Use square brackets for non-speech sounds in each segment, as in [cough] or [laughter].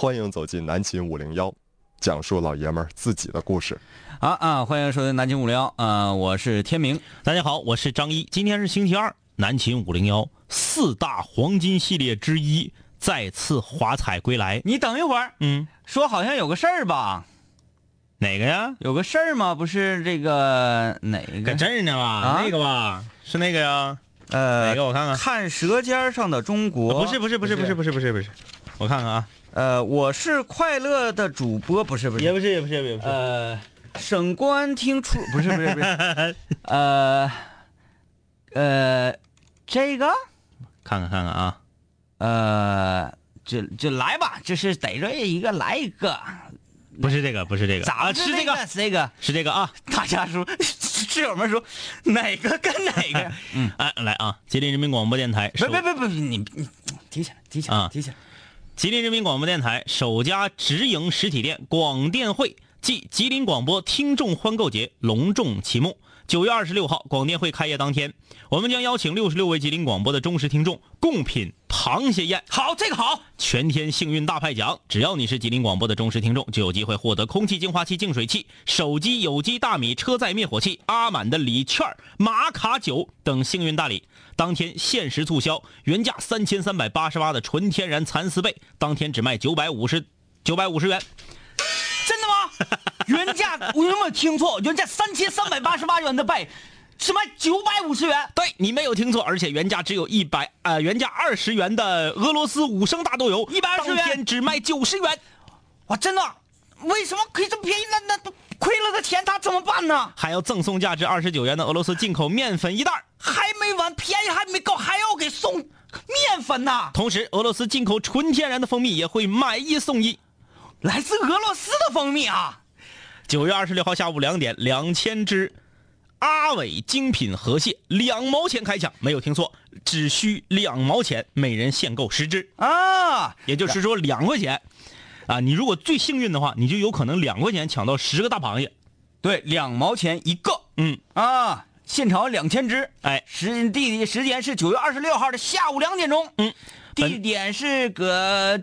欢迎走进南秦五零幺，讲述老爷们儿自己的故事。啊啊，欢迎收听南秦五零幺啊，我是天明。大家好，我是张一。今天是星期二，南秦五零幺四大黄金系列之一再次华彩归来。你等一会儿，嗯，说好像有个事儿吧？哪个呀？有个事儿吗？不是这个哪个？搁这儿呢吧？啊那个吧？是那个呀？呃，哪个我看看看《舌尖上的中国》不是不是不是不是不是不是不是，我看看啊，呃，我是快乐的主播，不是不是，也不是也不是也不是。呃，省公安厅出不是不是不是，[laughs] 呃呃，这个？看看看看啊，呃，就就来吧，就是逮着一个来一个，不是这个不是这个，咋了？是这个？是这个？是这个啊。大家说，[laughs] 室友们说哪个跟哪个？[laughs] 嗯，哎，来啊！吉林人民广播电台不首不不不，你你提起来，提起来，啊。提起来。吉林人民广播电台首家直营实体店广电会暨吉林广播听众欢购节隆重启幕。九月二十六号，广电会开业当天，我们将邀请六十六位吉林广播的忠实听众共品螃蟹宴，好，这个好，全天幸运大派奖。只要你是吉林广播的忠实听众，就有机会获得空气净化器、净水器、手机有机大米车载灭火器、阿满的礼券、玛卡酒等幸运大礼。当天限时促销，原价三千三百八十八的纯天然蚕丝被，当天只卖九百五十九百五十元。真的吗？[laughs] 原价我有没有听错？原价三千三百八十八元的被，是卖九百五十元。对你没有听错，而且原价只有一百呃原价二十元的俄罗斯五升大豆油，一百二十元天只卖九十元。哇，真的？为什么可以这么便宜？那那亏了的钱他怎么办呢？还要赠送价值二十九元的俄罗斯进口面粉一袋儿还没完，便宜还没够，还要给送面粉呐！同时，俄罗斯进口纯天然的蜂蜜也会买一送一。来自俄罗斯的蜂蜜啊！九月二十六号下午两点，两千只阿伟精品河蟹两毛钱开抢，没有听错，只需两毛钱，每人限购十只，啊，也就是说两块钱。啊，你如果最幸运的话，你就有可能两块钱抢到十个大螃蟹。对，两毛钱一个嗯，啊，现场两千只。哎，时地时间是九月二十六号的下午两点钟。嗯，地点是搁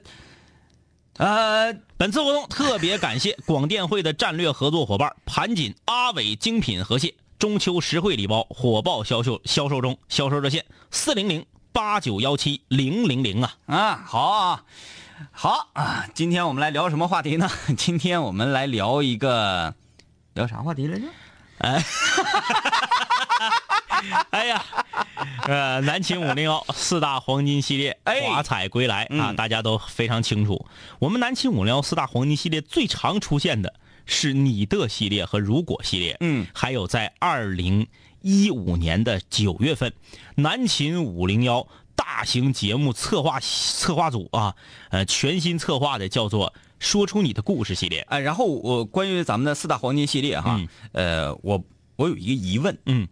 呃本次活动特别感谢 [laughs] 广电会的战略合作伙伴盘锦阿伟精品河蟹中秋实惠礼包火爆销售销售中，销售热线四零零八九幺七零零零啊。啊好啊好啊，今天我们来聊什么话题呢？[laughs] 今天我们来聊一个聊啥话题来着？哎。哎呀，呃，南秦五零幺四大黄金系列哎。华彩归来啊，嗯。大家都非常清楚。我们南秦五零幺四大黄金系列最常出现的是你的系列和如果系列，嗯，还有在二零一五年的九月份，南秦五零幺大型节目策划策划组啊，呃，全新策划的叫做“说出你的故事”系列。哎，然后我关于咱们的四大黄金系列哈，呃，我我有一个疑问，嗯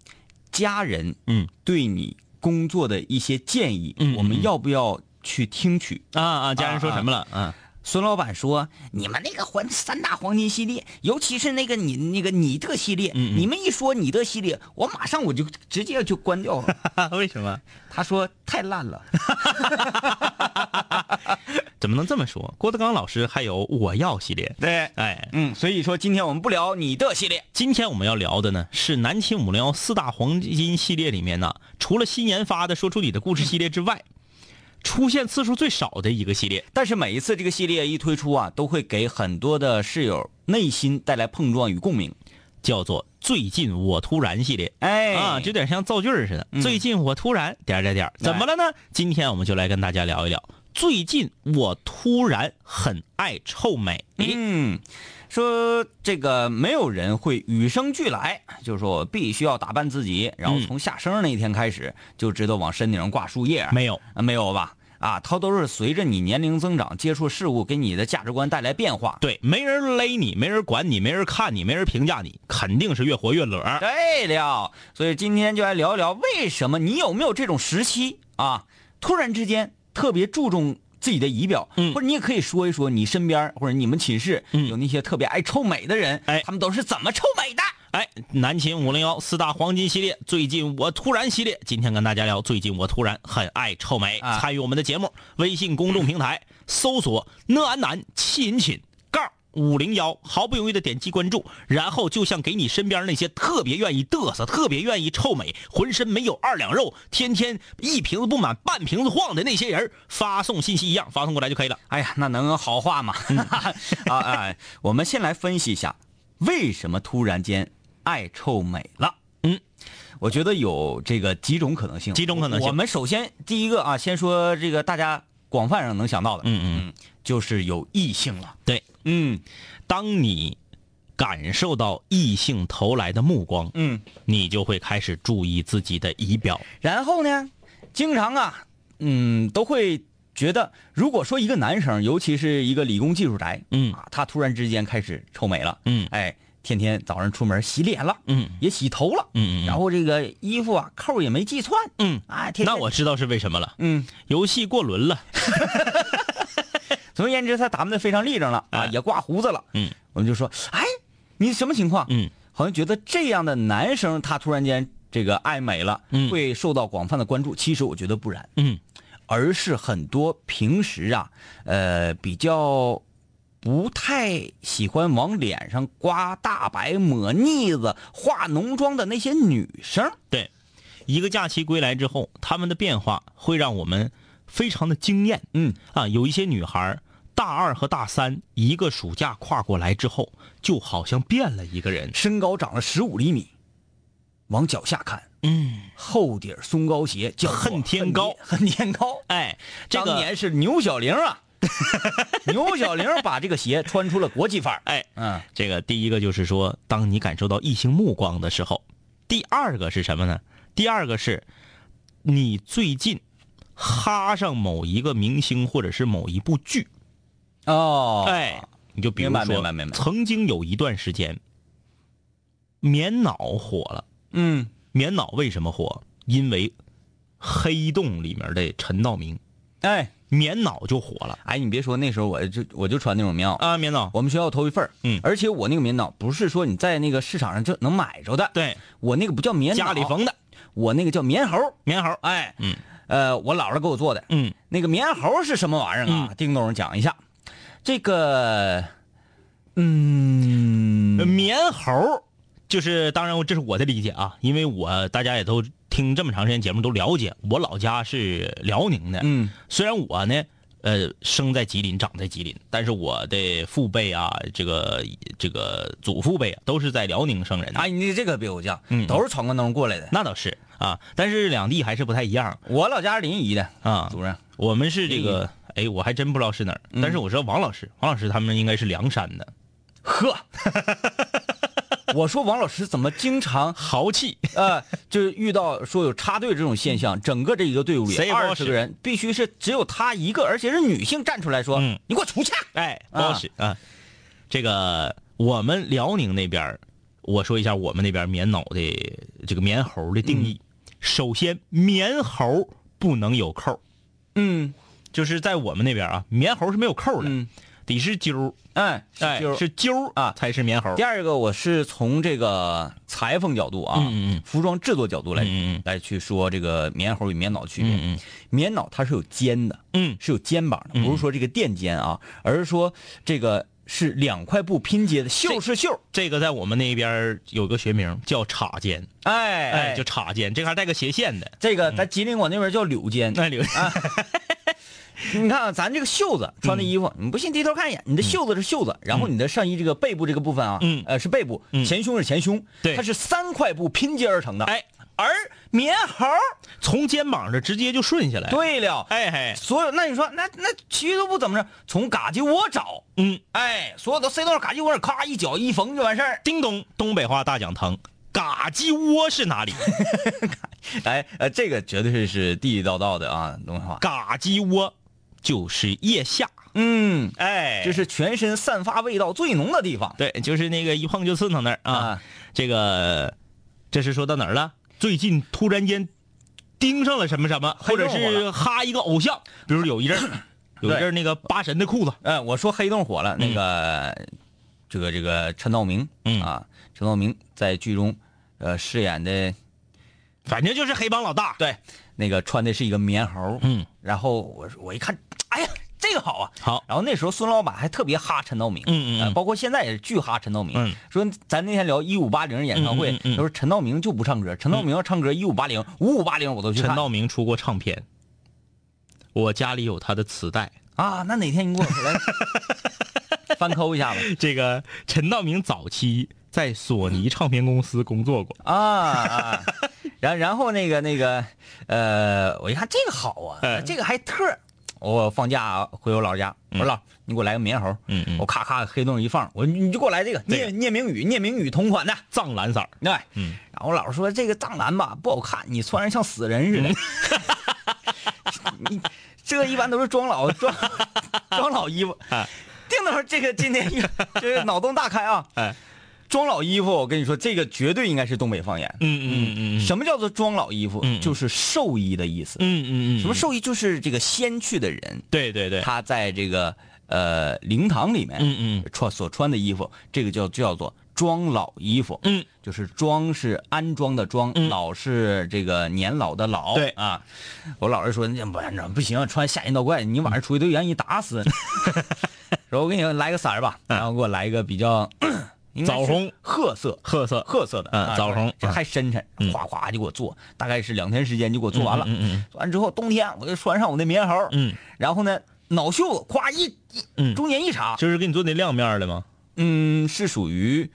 家人嗯对你工作的一些建议，我们要不要去听取？啊啊，家人说什么了？嗯。孙老板说：“你们那个黄三大黄金系列，尤其是那个你那个你的系列，嗯嗯你们一说你的系列，我马上我就直接就关掉了。[laughs] 为什么？他说太烂了。[laughs] [laughs] 怎么能这么说？郭德纲老师还有我要系列。对，哎，嗯，所以说今天我们不聊你的系列，今天我们要聊的呢是南秦五零幺四大黄金系列里面呢，除了新研发的说出你的故事系列之外，出现次数最少的一个系列。但是每一次这个系列一推出啊，都会给很多的室友内心带来碰撞与共鸣。叫做“最近我突然”系列，哎啊，就有点像造句似的。嗯最近我突然点点点，怎么了呢？今天我们就来跟大家聊一聊，最近我突然很爱臭美。嗯，说这个没有人会与生俱来，就是说我必须要打扮自己，然后从下生那一天开始就知道往身顶上挂树叶。没有，啊，没有吧？啊，它都是随着你年龄增长，接触事物给你的价值观带来变化。对，没人勒你，没人管你，没人看你，没人评价你，肯定是越活越乐。对了，所以今天就来聊一聊，为什么你有没有这种时期啊？突然之间特别注重自己的仪表，嗯或者你也可以说一说你身边或者你们寝室嗯有那些特别爱臭美的人，哎他们都是怎么臭美的？哎，南秦五零幺四大黄金系列，最近我突然系列，今天跟大家聊，最近我突然很爱臭美。啊参与我们的节目，微信公众平台搜索“讷安南亲亲杠五零幺”，毫不犹豫的点击关注，然后就像给你身边那些特别愿意嘚瑟、特别愿意臭美、浑身没有二两肉、天天一瓶子不满半瓶子晃的那些人发送信息一样，发送过来就可以了。哎呀，那能好话吗？[laughs] 啊哎，我们先来分析一下，为什么突然间爱臭美了？嗯，我觉得有这个几种可能性。几种可能性我们首先第一个啊，先说这个大家广泛上能想到的，嗯嗯，嗯，就是有异性了。对，嗯当你感受到异性投来的目光，嗯，你就会开始注意自己的仪表。然后呢，经常啊，嗯，都会觉得，如果说一个男生，尤其是一个理工技术宅，嗯。啊，他突然之间开始臭美了，嗯。哎，天天早上出门洗脸了，嗯。也洗头了，嗯嗯然后这个衣服啊扣也没系串，嗯，啊，天天那我知道是为什么了。嗯，游戏过轮了。[laughs] 总而言之，他打扮的非常立正了啊，哎也挂胡子了，嗯，我们就说，哎，你什么情况？嗯，好像觉得这样的男生他突然间这个爱美了，嗯会受到广泛的关注。其实我觉得不然，嗯而是很多平时啊，呃，比较不太喜欢往脸上刮大白、抹腻子、化浓妆的那些女生。对，一个假期归来之后，他们的变化会让我们非常的惊艳。嗯啊，有一些女孩儿大二和大三一个暑假跨过来之后，就好像变了一个人。身高长了十五厘米，往脚下看，嗯，厚底儿松糕鞋叫恨天高恨天高。哎，这个当年是牛小玲啊，[laughs] 牛小玲把这个鞋穿出了国际范儿。哎，嗯这个第一个就是说，当你感受到异性目光的时候；第二个是什么呢？第二个是，你最近哈上某一个明星或者是某一部剧，哦，哎，你就比如明白说，明白明白。曾经有一段时间，棉袄火了。嗯，棉袄为什么火？因为黑洞里面的陈道明，哎。棉袄就火了。哎，你别说，那时候我就我就穿那种棉袄，啊！棉袄，我们学校头一份儿。嗯。而且我那个棉袄不是说你在那个市场上就能买着的，对，我那个不叫棉袄，家里，缝的。我那个叫棉猴，棉猴，哎，嗯，呃，我姥姥给我做的，嗯。那个棉猴是什么玩意儿啊？叮咚讲一下，这个，嗯，棉猴就是，当然这是我的理解啊，因为我大家也都听这么长时间节目都了解，我老家是辽宁的，嗯虽然我呢，呃，生在吉林，长在吉林，但是我的父辈啊，这个这个祖父辈啊，都是在辽宁生人的。哎，你这个别我讲，嗯都是闯关东过来的。那倒是啊，但是两地还是不太一样我老家是临沂的，啊。主任。我们是这个，哎，我还真不知道是哪儿，但是我知道王老师，王老师他们应该是凉山的，呵，[laughs] 我说王老师怎么经常豪气。呃，就是遇到说有插队这种现象，整个这一个队伍里谁二十个人，必须是只有他一个，而且是女性站出来说：“嗯你给我出去！”哎，不好使啊。这个我们辽宁那边儿，我说一下我们那边棉袄的这个棉猴的定义。首先，棉猴不能有扣，嗯就是在我们那边啊，棉猴是没有扣的，嗯，得是揪儿，哎，哎，就是是揪儿啊才是棉猴第。二个，我是从这个裁缝角度啊，嗯嗯嗯服装制作角度来、来去说这个棉猴与棉袄的区别。棉袄它是有肩的，嗯是有肩膀的，不是说这个垫肩啊，而是说这个是两块布拼接的，袖是袖，这个在我们那边有个学名叫叉肩，哎哎，就插肩，这个还带个斜线的。这个在吉林我那边叫柳肩。那留 [laughs] [laughs] 你看啊，咱这个袖子穿的衣服，你不信低头看一眼，你的袖子是袖子，然后你的上衣这个背部这个部分啊，嗯呃是背部，嗯前胸是前胸，对它是三块布拼接而成的。哎，而棉猴，从肩膀上直接就顺下来。，对了，哎嘿，所有那你说那那其余都不怎么着，从嘎叽窝找，嗯，哎，所有都塞到嘎叽窝里，咔一脚一缝就完事儿。叮咚，东北话大讲堂，嘎叽窝是哪里？[laughs] 哎，呃，这个绝对是是地地道道的啊，东北话。嘎叽窝就是腋下，嗯，哎。这是全身散发味道最浓的地方。对，就是那个一碰就刺疼那儿啊。啊。这个，这是说到哪儿了？最近突然间盯上了什么什么，或者是哈一个偶像，比如有一阵儿，[coughs] 有一阵儿那个八神的裤子，嗯，我说黑洞火了，那个、这个这个陈道明，嗯。啊，陈道明在剧中，呃，饰演的反正就是黑帮老大。对，那个穿的是一个棉猴，嗯，然后我我一看，哎呀，这个好啊，好，然后那时候孙老板还特别哈陈道明，嗯嗯包括现在也是巨哈陈道明。嗯说咱那天聊一五八零演唱会，他说陈道明就不唱歌，陈道明要唱歌一五八零、五五八零我都去看。陈道明出过唱片，我家里有他的磁带。啊，那哪天你给我回来 [laughs] 翻抠一下吧这个陈道明早期在索尼唱片公司工作过。啊啊！然然后那个那个呃，我一看这个好啊，嗯这个还特儿。我放假回我姥姥家，我说姥，你给我来个棉猴，嗯嗯。我咔咔黑洞一放，我说你就给我来这个聂聂明宇聂明宇同款的，藏蓝色儿，对，嗯，然后我姥说这个藏蓝吧不好看，你穿上像死人似的。[laughs] 你这一般都是装老 [laughs] 装装老衣服。哎。定头这个今天这个脑洞大开啊！哎，装老衣服，我跟你说，这个绝对应该是东北方言。嗯嗯嗯嗯什么叫做装老衣服？就是寿衣的意思。嗯嗯嗯，什么寿衣？就是这个先去的人，对对对，他在这个呃灵堂里面，嗯嗯穿所穿的衣服，这个叫叫做装老衣服。嗯，就是装是安装的装，嗯老是这个年老的老。对啊，我老是说那不不行，穿吓人倒怪，你晚上出去都让人打死。[laughs] 说我给你来个色儿吧，然后给我来一个比较枣红。褐色。褐色，褐色的，嗯啊枣红这还深沉，嗯。哗哗就给我做，大概是两天时间就给我做完了。嗯嗯做完之后，冬天我就穿上我那棉袄，嗯。然后呢，脑袖子咵一一嗯，中间一插，就是给你做那亮面的吗？嗯，是属于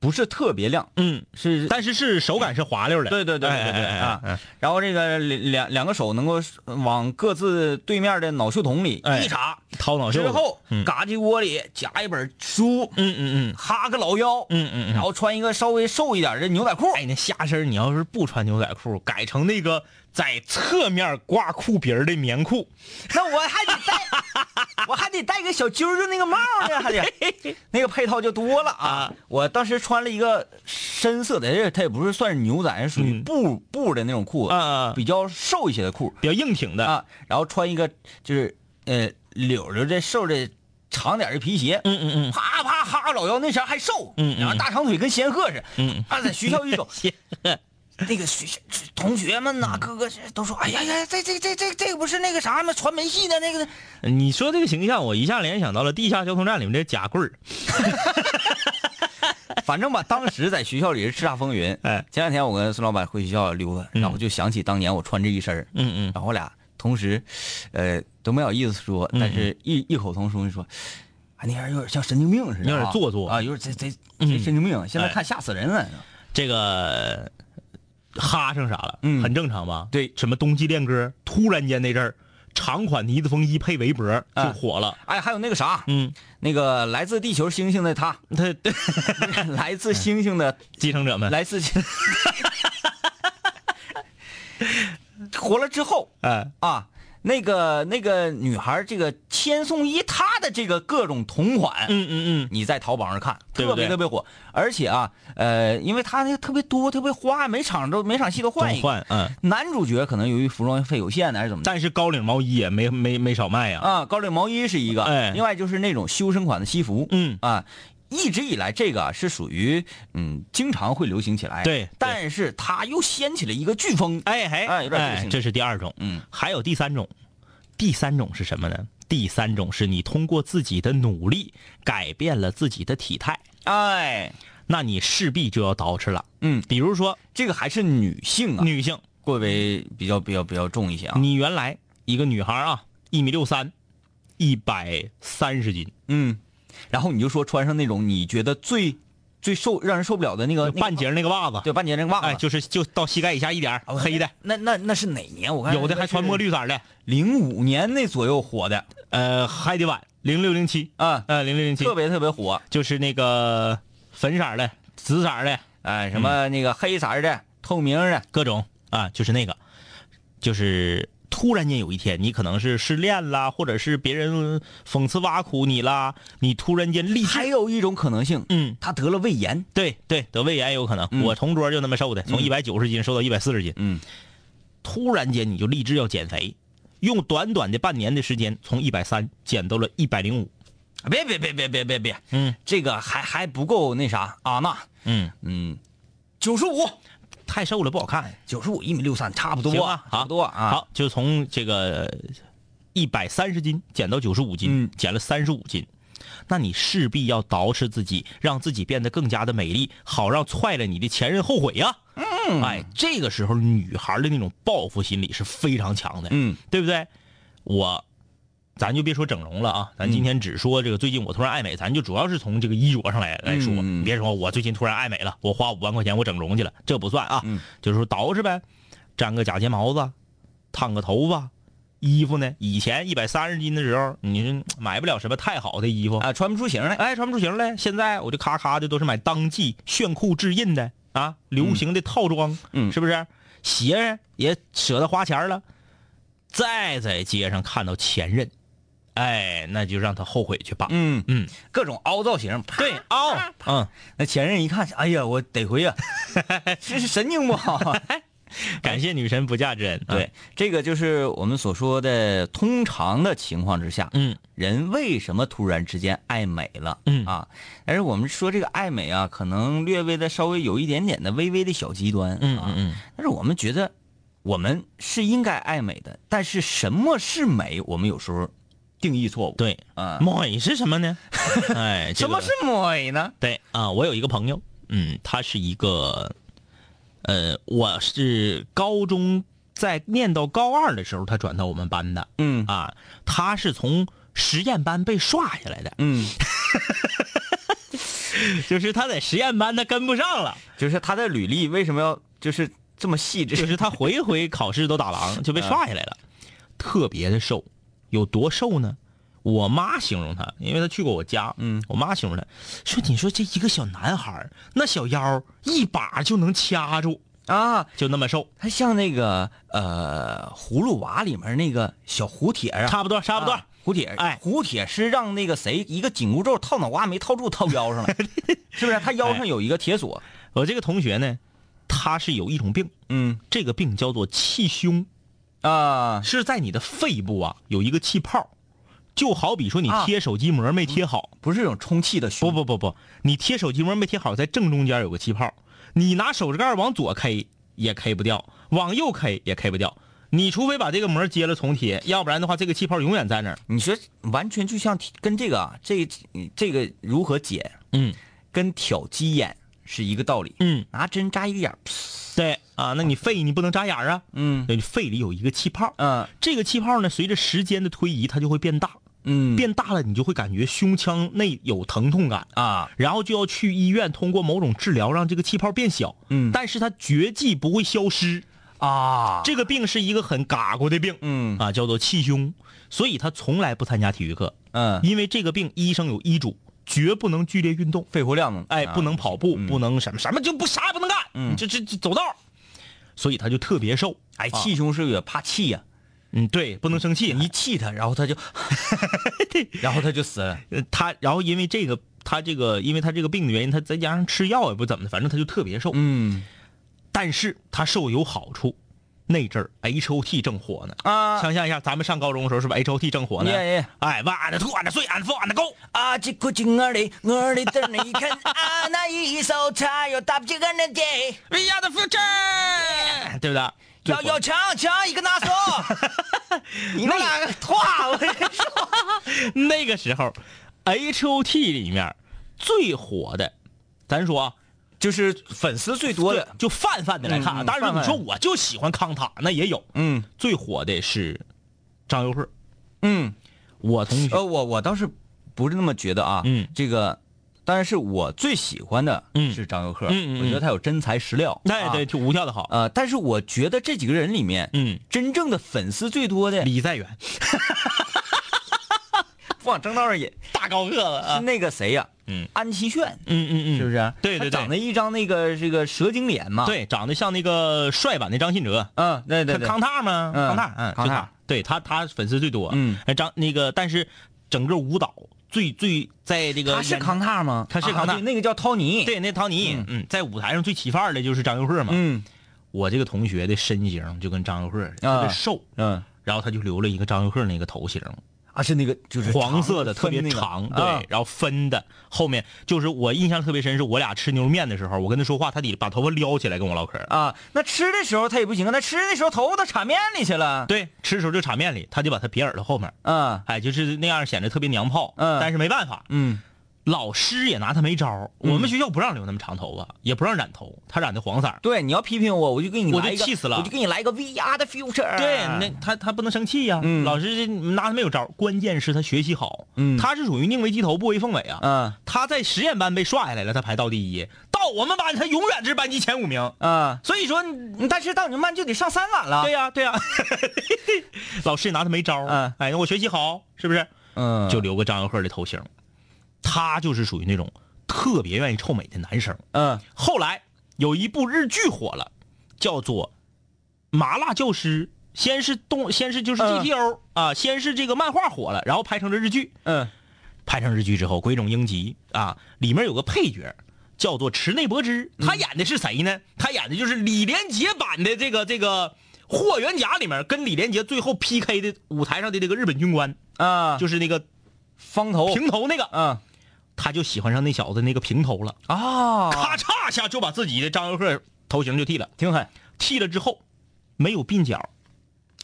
不是特别亮，嗯，是，但是是手感是滑溜的。对对对对对啊。然后这个两两两个手能够往各自对面的脑袖筒里哎。一插，掏脑袖子。之后嗯。嘎叽窝里夹一本书，嗯嗯嗯。哈个老腰，嗯嗯嗯。然后穿一个稍微瘦一点的牛仔裤，哎，那下身你要是不穿牛仔裤，改成那个在侧面挂裤皮儿的棉裤，[laughs] 那我还得戴，[laughs] 我还得戴个小揪揪那个帽呢，还得。[laughs] 那个配套就多了啊。啊！我当时穿了一个深色的，这它也不是算是牛仔，是属于嗯。布布的那种裤子，比较瘦一些的裤。比较硬挺的。啊，然后穿一个就是呃柳柳这瘦的长点的皮鞋，嗯嗯嗯。啪啪哈老腰，那前还瘦，嗯嗯。然后大长腿跟仙鹤似的，嗯啊，在学校一走，[laughs] 那个学校同学们呐，哥哥都说，哎呀呀，这这这这这个不是那个啥吗？传媒系的那个。嗯，你说这个形象，我一下联想到了地下交通站里面的假棍儿。[laughs] 反正吧，当时在学校里是叱咤风云。哎，前两天我跟孙老板回学校溜达，然后就想起当年我穿这一身儿嗯嗯然后我俩同时，呃，都没好意思说，但是异异口同声地说，啊，那人有点像神经病似的啊，有点做作啊，有点贼贼嗯贼神经病，现在哎看吓死人了。这个哈上啥了？嗯。很正常吧？对。什么冬季恋歌，突然间那阵儿，长款呢子风衣配围脖就啊。火了。哎，还有那个啥，嗯，那个来自地球星星的他，他对。[laughs] 来自星星的，[laughs] 继承者们，来自，[laughs] 火了之后哎，啊，那个那个女孩，这个千颂伊她的这个各种同款，嗯嗯嗯，你在淘宝上看，特别特别火，而且啊，呃，因为她那个特别多，特别花，每场都每场戏都换一个。换，嗯，男主角可能由于服装费有限呢，还是怎么？但是高领毛衣也没没没少卖呀。啊，高领毛衣是一个，哎。另外就是那种修身款的西服，嗯。啊，一直以来这个啊是属于嗯经常会流行起来，对对。但是它又掀起了一个飓风，哎嘿，哎有点这个性质这是第二种。嗯，还有第三种，第三种是什么呢？第三种是你通过自己的努力改变了自己的体态，哎，那你势必就要捯饬了。嗯，比如说这个还是女性啊，女性，过为比较比较比较重一些啊，你原来一个女孩啊，一米六三，一百三十斤，嗯，然后你就说穿上那种你觉得最最受让人受不了的那个半截那个袜子，对半截那个袜子，哎，就是就到膝盖以下一点黑的，那那那是哪年？我看有的还穿墨绿色的，零五年那左右火的。呃，还得晚，零六零七，啊，呃，零六零七，特别特别火。就是那个粉色的、紫色的，哎，什么那个黑色的、透明的，各种啊，就是那个，就是突然间有一天，你可能是失恋啦，或者是别人讽刺挖苦你啦，你突然间立志，还有一种可能性，嗯，他得了胃炎。对对，得胃炎有可能。嗯。我同桌就那么瘦的，从嗯。一百九十斤瘦到一百四十斤，嗯，突然间你就立志要减肥，用短短的半年的时间，从一百三减到了一百零五，别别别别别别别，嗯。这个还还不够那啥啊那嗯，嗯，九十五，太瘦了不好看。九十五一米六三，差不多差不多啊。好，就从这个一百三十斤减到九十五斤，嗯减了三十五斤。那你势必要捯饬自己，让自己变得更加的美丽，好让踹了你的前任后悔呀、嗯，哎，这个时候女孩的那种报复心理是非常强的，嗯，对不对？我，咱就别说整容了啊，咱今天只说这个最近我突然爱美，咱就主要是从这个衣着上来来说，嗯你别说我最近突然爱美了，我花五万块钱我整容去了，这不算啊，嗯就是说捯饬呗，粘个假睫毛子，烫个头发，衣服呢，以前一百三十斤的时候，你是买不了什么太好的衣服，啊，穿不出型来。哎，穿不出型来。现在我就咔咔的都是买当季炫酷制印的啊，流行的套装，嗯是不是？鞋也舍得花钱了，再在街上看到前任，哎，那就让他后悔去吧。嗯，嗯，各种凹造型，对，凹，嗯，那前任一看，哎呀，我得回呀，这 [laughs] 是神经不好？[laughs] 感谢女神不嫁之恩。啊。对，，这个就是我们所说的通常的情况之下，嗯。人为什么突然之间爱美了？嗯。啊，但是我们说这个爱美啊，可能略微的稍微有一点点的微微的小极端，啊。嗯嗯嗯，但是我们觉得我们是应该爱美的，但是什么是美，我们有时候定义错误。对，啊，美是什么呢？[laughs] 哎，这个什么是美呢？对啊，我有一个朋友，嗯，他是一个，呃，我是高中在念到高二的时候，他转到我们班的。嗯。啊，他是从实验班被刷下来的，嗯，[laughs] 就是他在实验班他跟不上了，就是他的履历为什么要就是这么细致？就是他回回考试都打狼，就被刷下来了，特别的瘦，有多瘦呢？我妈形容他，因为他去过我家，嗯，我妈形容他，说你说这一个小男孩那小腰一把就能掐住，啊，就那么瘦，他像那个呃葫芦娃里面那个小胡铁啊，差不多差不多。啊胡铁，哎。胡铁是让那个谁一个紧箍咒套脑瓜没套住，套腰上了，[laughs] 是不是？他腰上有一个铁锁。我这个同学呢，他是有一种病，嗯。这个病叫做气胸，啊，是在你的肺部啊有一个气泡，就好比说你啊。贴手机膜没贴好，不是这种充气的不胸，不不不，你贴手机膜没贴好，在正中间有个气泡，你拿手指盖往左 K 也 K 不掉，往右 K 也 K 不掉。你除非把这个膜揭了重贴，要不然的话，这个气泡永远在那儿。你说完全就像跟这个啊，这这个如何解，嗯。跟挑鸡眼是一个道理。嗯，拿针扎一个眼儿，对啊，那你肺你不能扎眼儿啊，嗯。对，肺里有一个气泡，嗯。这个气泡呢，随着时间的推移，它就会变大，嗯，变大了，你就会感觉胸腔内有疼痛感，啊，然后就要去医院通过某种治疗让这个气泡变小。嗯。但是它绝技不会消失，啊，这个病是一个很嘎咕的病，嗯。啊，叫做气胸，所以他从来不参加体育课，嗯，因为这个病医生有医嘱，绝不能剧烈运动，肺活量哎，啊。不能跑步，嗯。不能什么什么就不啥也不能干，嗯。这这这走道，所以他就特别瘦，哎，啊。气胸是也怕气呀？嗯，对，不能生气，一气他，然后他就，[laughs] 然后他就死了。呃他然后因为这个他这个因为他这个病的原因，他再加上吃药也不怎么的，反正他就特别瘦。嗯。但是他瘦有好处，那阵儿 H O T 正火呢。啊，想象一下，咱们上高中的时候是不是 H O T 正火呢？哎，我俺的吐，俺的睡，俺的疯，俺的够。啊，这个劲儿的，我的灯儿一看啊，那一首茶要打不起个那 day，We are the future，对不对？要要强强一个拿手，[laughs] 你们俩个拖，我跟你说，[laughs] 那个时候，H O T 里面最火的，咱说啊，就是粉丝最多的，就泛泛的来看啊，当然你说我就喜欢康塔，那也有。嗯最火的是张佑赫，嗯，我同学。呃，我我倒是不是那么觉得啊，嗯。这个。当然是我最喜欢的嗯。是张佑赫，嗯嗯嗯我觉得他有真材实料。啊。对对，就舞跳的好。呃，但是我觉得这几个人里面，嗯，真正的粉丝最多的，李在元，不 [laughs] 往正道上引，[laughs] 大高个子是啊。那个谁呀？嗯安七炫，嗯嗯嗯，是不是？对对长得一张那个这个蛇精脸嘛。，对，长得像那个帅版的张信哲。嗯，对对对，康塔吗？嗯康塔，嗯，康塔，对他他粉丝最多。嗯哎，张那个，但是整个舞蹈最最在这个他是康塔吗？他是康塔啊那个叫涛尼。，对那陶尼，嗯，在舞台上最起范儿的就是张佑赫嘛。嗯我这个同学的身形就跟张佑赫特别啊瘦，嗯然后他就留了一个张佑赫那个头型。啊，是那个就是黄色的，特别分那个长，对，啊然后分的，后面就是我印象特别深，是我俩吃牛肉面的时候，我跟他说话，他得把头发撩起来跟我唠嗑。啊，那吃的时候他也不行啊，那吃的时候头发都插面里去了。对，吃的时候就插面里，他就把他别耳朵后面，啊，哎，就是那样显得特别娘炮。嗯但是没办法，嗯老师也拿他没招儿我们学校不让留那么长头发，也不让染头，他染的黄色儿。对，你要批评我，我就给你我就气死了我就给你来一个 VR 的 future。对，那他他不能生气呀、嗯老师拿他没有招儿关键是他学习好，嗯他是属于宁为鸡头不为凤尾啊。嗯他在实验班被刷下来了，他排到第一，到我们班他永远是班级前五名。啊，所以说，但是到你们班就得上三晚了。对呀、对呀、[laughs] 老师也拿他没招儿嗯哎，我学习好，是不是？嗯，就留个张佑赫的头型。他就是属于那种特别愿意臭美的男生。嗯后来有一部日剧火了，叫做《麻辣教师》。先是动，先是就是嗯 GTO、啊，先是这个漫画火了，然后拍成了日剧。嗯拍成日剧之后，鬼冢英吉啊，里面有个配角叫做池内博之，他演的是谁呢？他演的就是李连杰版的这个这个《霍元甲》里面跟李连杰最后 PK 的舞台上的这个日本军官，啊，就是那个方头平头那个，嗯他就喜欢上那小子那个平头了，啊，咔嚓一下就把自己的张佑赫头型就剃了，挺狠剃了之后没有鬓角，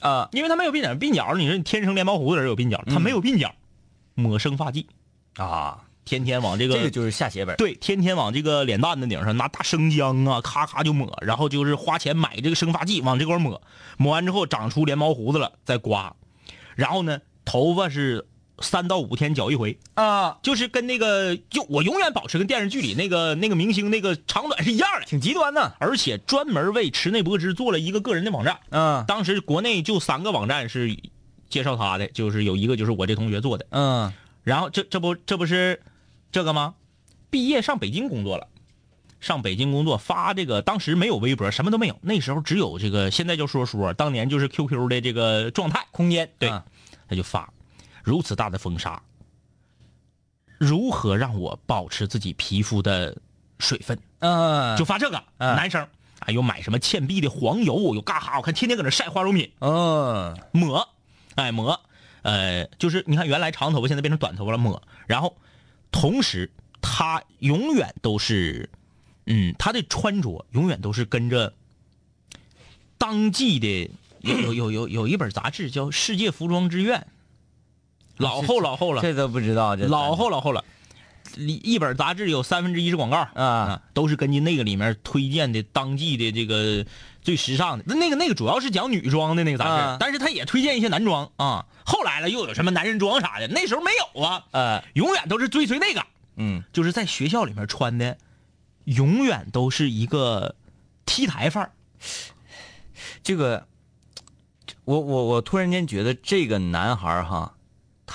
啊。因为他没有鬓角，鬓角你说你天生连毛胡子人有鬓角，他没有鬓角，抹生发剂，啊，天天往这个这个就是下血本。对，天天往这个脸蛋子顶上拿大生姜啊，咔咔就抹，然后就是花钱买这个生发剂往这块抹，抹完之后长出连毛胡子了再刮，然后呢，头发是三到五天绞一回，啊，就是跟那个就我永远保持跟电视剧里那个那个明星那个长短是一样的，挺极端的。而且专门为池内博之做了一个个人的网站，嗯。当时国内就三个网站是介绍他的，就是有一个就是我这同学做的，嗯。然后这这不这不是这个吗？毕业上北京工作了，上北京工作发这个，当时没有微博，什么都没有，那时候只有这个现在叫说说，当年就是 QQ 的这个状态，空间对啊他就发如此大的风沙，如何让我保持自己皮肤的水分？嗯，就发这个，嗯男生哎又买什么倩碧的黄油，又干哈？我看天天搁那晒化妆品，嗯抹，哎抹，呃，就是你看原来长头发，现在变成短头发了，抹。然后同时他永远都是，嗯，他的穿着永远都是跟着当季的有有有有有一本杂志叫《世界服装之愿》，老厚老厚了，这都不知道，这老厚老厚了。一一本杂志有三分之一是广告啊，都是根据那个里面推荐的当季的这个最时尚的。那那个那个主要是讲女装的那个杂志，啊但是他也推荐一些男装啊。后来了又有什么男人装啥的，那时候没有啊，呃永远都是追随那个，嗯就是在学校里面穿的，永远都是一个 T 台范儿。这个，我我我突然间觉得这个男孩儿哈，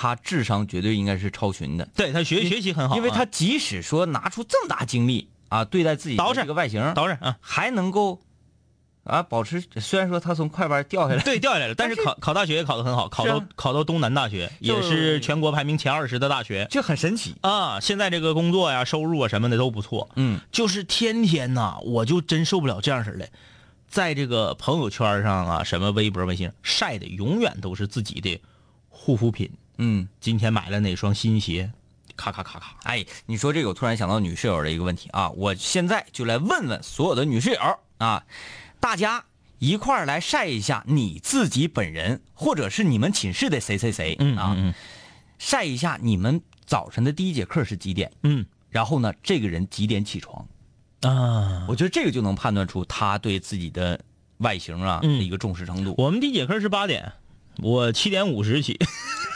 他智商绝对应该是超群的，对他学学习很好啊，因为他即使说拿出这么大精力啊，对待自己这个外形，捯饬啊，还能够啊保持，虽然说他从快班掉下来，对，掉下来了，但是考考大学也考得很好，考到、啊考到东南大学，也是全国排名前二十的大学这很神奇。啊。现在这个工作呀、收入啊什么的都不错，嗯就是天天呐，我就真受不了这样式儿的，在这个朋友圈上啊，什么微博、微信上晒的，永远都是自己的护肤品。嗯，今天买了哪双新鞋，咔咔咔咔，哎，你说这个，我突然想到女室友的一个问题啊，我现在就来问问所有的女室友。啊，大家一块儿来晒一下你自己本人，或者是你们寝室的谁谁谁。啊，嗯晒一下你们早晨的第一节课是几点，嗯。然后呢，这个人几点起床？啊，我觉得这个就能判断出他对自己的外形啊的嗯一个重视程度。我们第一节课是八点，我七点五十起，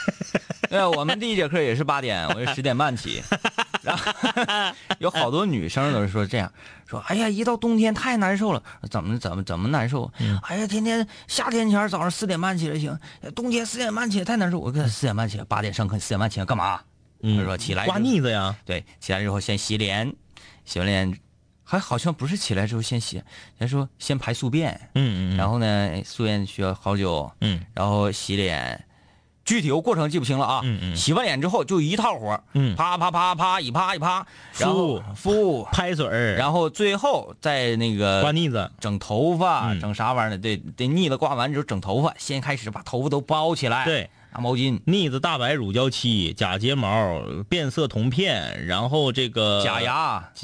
[laughs] 对啊，我们第一节课也是八点，我是十点半起。[laughs] 然后有好多女生都是说这样，说哎呀，一到冬天太难受了，怎么怎么怎么难受？哎呀，天天夏天前早上四点半起来行，冬天四点半起来太难受。我跟四点半起来，八点上课，四点半起来干嘛？他说起来刮腻子呀，对，起来之后先洗脸，洗完脸还好像不是起来之后先洗，他说先排宿便，嗯嗯然后呢宿便需要好久，嗯。然后洗脸，具体有过程记不清了啊。嗯嗯。洗完脸之后就一套活嗯。啪啪啪啪一啪一啪，然后敷，拍水儿，然后最后再那个刮腻子，整头发，嗯。整啥玩意儿的？对，得腻子刮完之后整头发，先开始把头发都包起来，对，拿毛巾、腻子大白乳胶漆、假睫毛、变色铜片，然后这个假，牙，[laughs]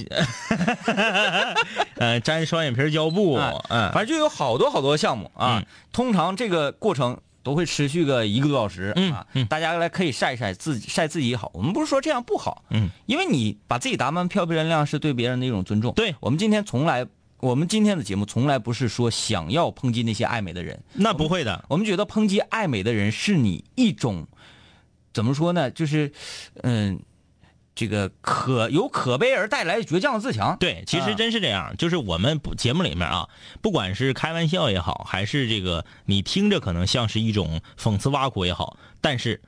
呃，粘双眼皮胶布，哎嗯，反正就有好多好多项目啊。嗯通常这个过程都会持续个一个多小时、嗯啊。嗯大家来可以晒一晒自己晒自己好，我们不是说这样不好，嗯，因为你把自己打扮漂漂亮亮是对别人的一种尊重。对我们今天从来，我们今天的节目从来不是说想要抨击那些爱美的人，那不会的，我们觉得抨击爱美的人是你一种怎么说呢？就是嗯，这个可由可悲而带来倔强的自强。对，其实啊真是这样，就是我们节目里面啊，不管是开玩笑也好，还是这个你听着可能像是一种讽刺挖苦也好，但是，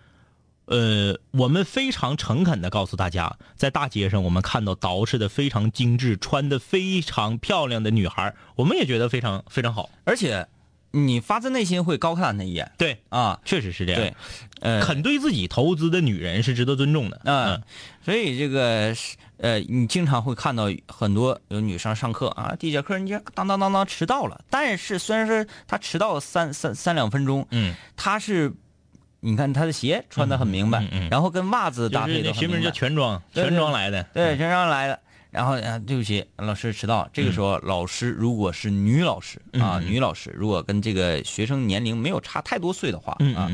呃，我们非常诚恳的告诉大家，在大街上我们看到捯饬的非常精致、穿的非常漂亮的女孩，我们也觉得非常非常好。而且你发自内心会高看她一眼对，啊。确实是这样。对，呃，肯对自己投资的女人是值得尊重的。嗯，所以这个是呃，你经常会看到很多有女生上课啊，第一节课人家当当当当迟到了，但是虽然说她迟到三三三两分钟，嗯，她是，你看他的鞋穿的很明白，然后跟袜子搭配的学名叫，全装，全装来的。对，全装来的。然后啊，对不起，老师迟到。这个时候，老师如果是女老师啊，女老师如果跟这个学生年龄没有差太多岁的话啊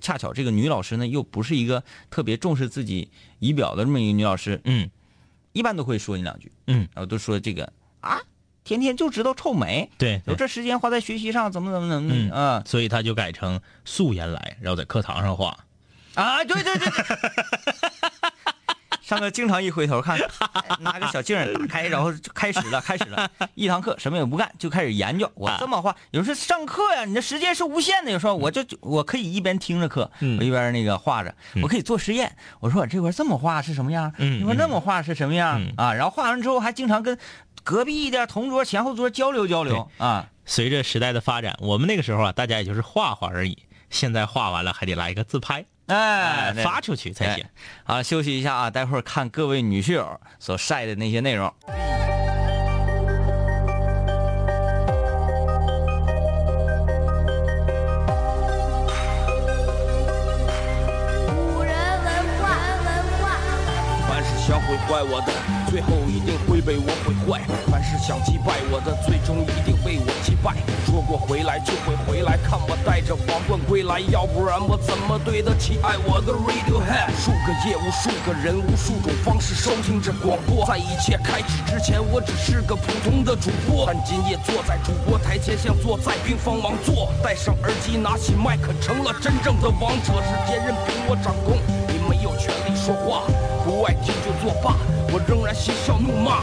恰巧这个女老师呢又不是一个特别重视自己仪表的这么一个女老师，嗯一般都会说你两句，嗯，然后都说这个啊，天天就知道臭美，对，有这时间花在学习上，怎么怎么怎么嗯啊所以他就改成素颜来，然后在课堂上画。啊，对对对对。[laughs] 上课经常一回头看，哎拿个小镜儿打开，然后就开始了，开始了，一堂课什么也不干，就开始研究。我这么画，有时候上课呀，你的时间是无限的，有时候我就我可以一边听着课，嗯我一边那个画着，我可以做实验。我说我这块这么画是什么样？嗯你说那么画是什么样嗯啊？然后画完之后还经常跟隔壁的同桌、前后桌交流交流啊。随着时代的发展，我们那个时候啊，大家也就是画画而已。现在画完了还得来一个自拍，哎，对发出去才行哎。好，休息一下啊，待会儿看各位女室友所晒的那些内容。古人文化，文化。凡是想毁坏我的，最后一定会被我毁怪；凡是想击败我的，最终一定被我击败。说过回来就会回来，看我带着皇冠归来，要不然我怎么对得起爱我的 Radiohead？数个夜，无数个人，无数种方式收听着广播。在一切开始之前，我只是个普通的主播，但今夜坐在主播台前，像坐在冰封王座。戴上耳机，拿起麦克，成了真正的王者。世界任凭我掌控，你没有权利说话。不爱听就作罢，我仍然嬉笑怒骂，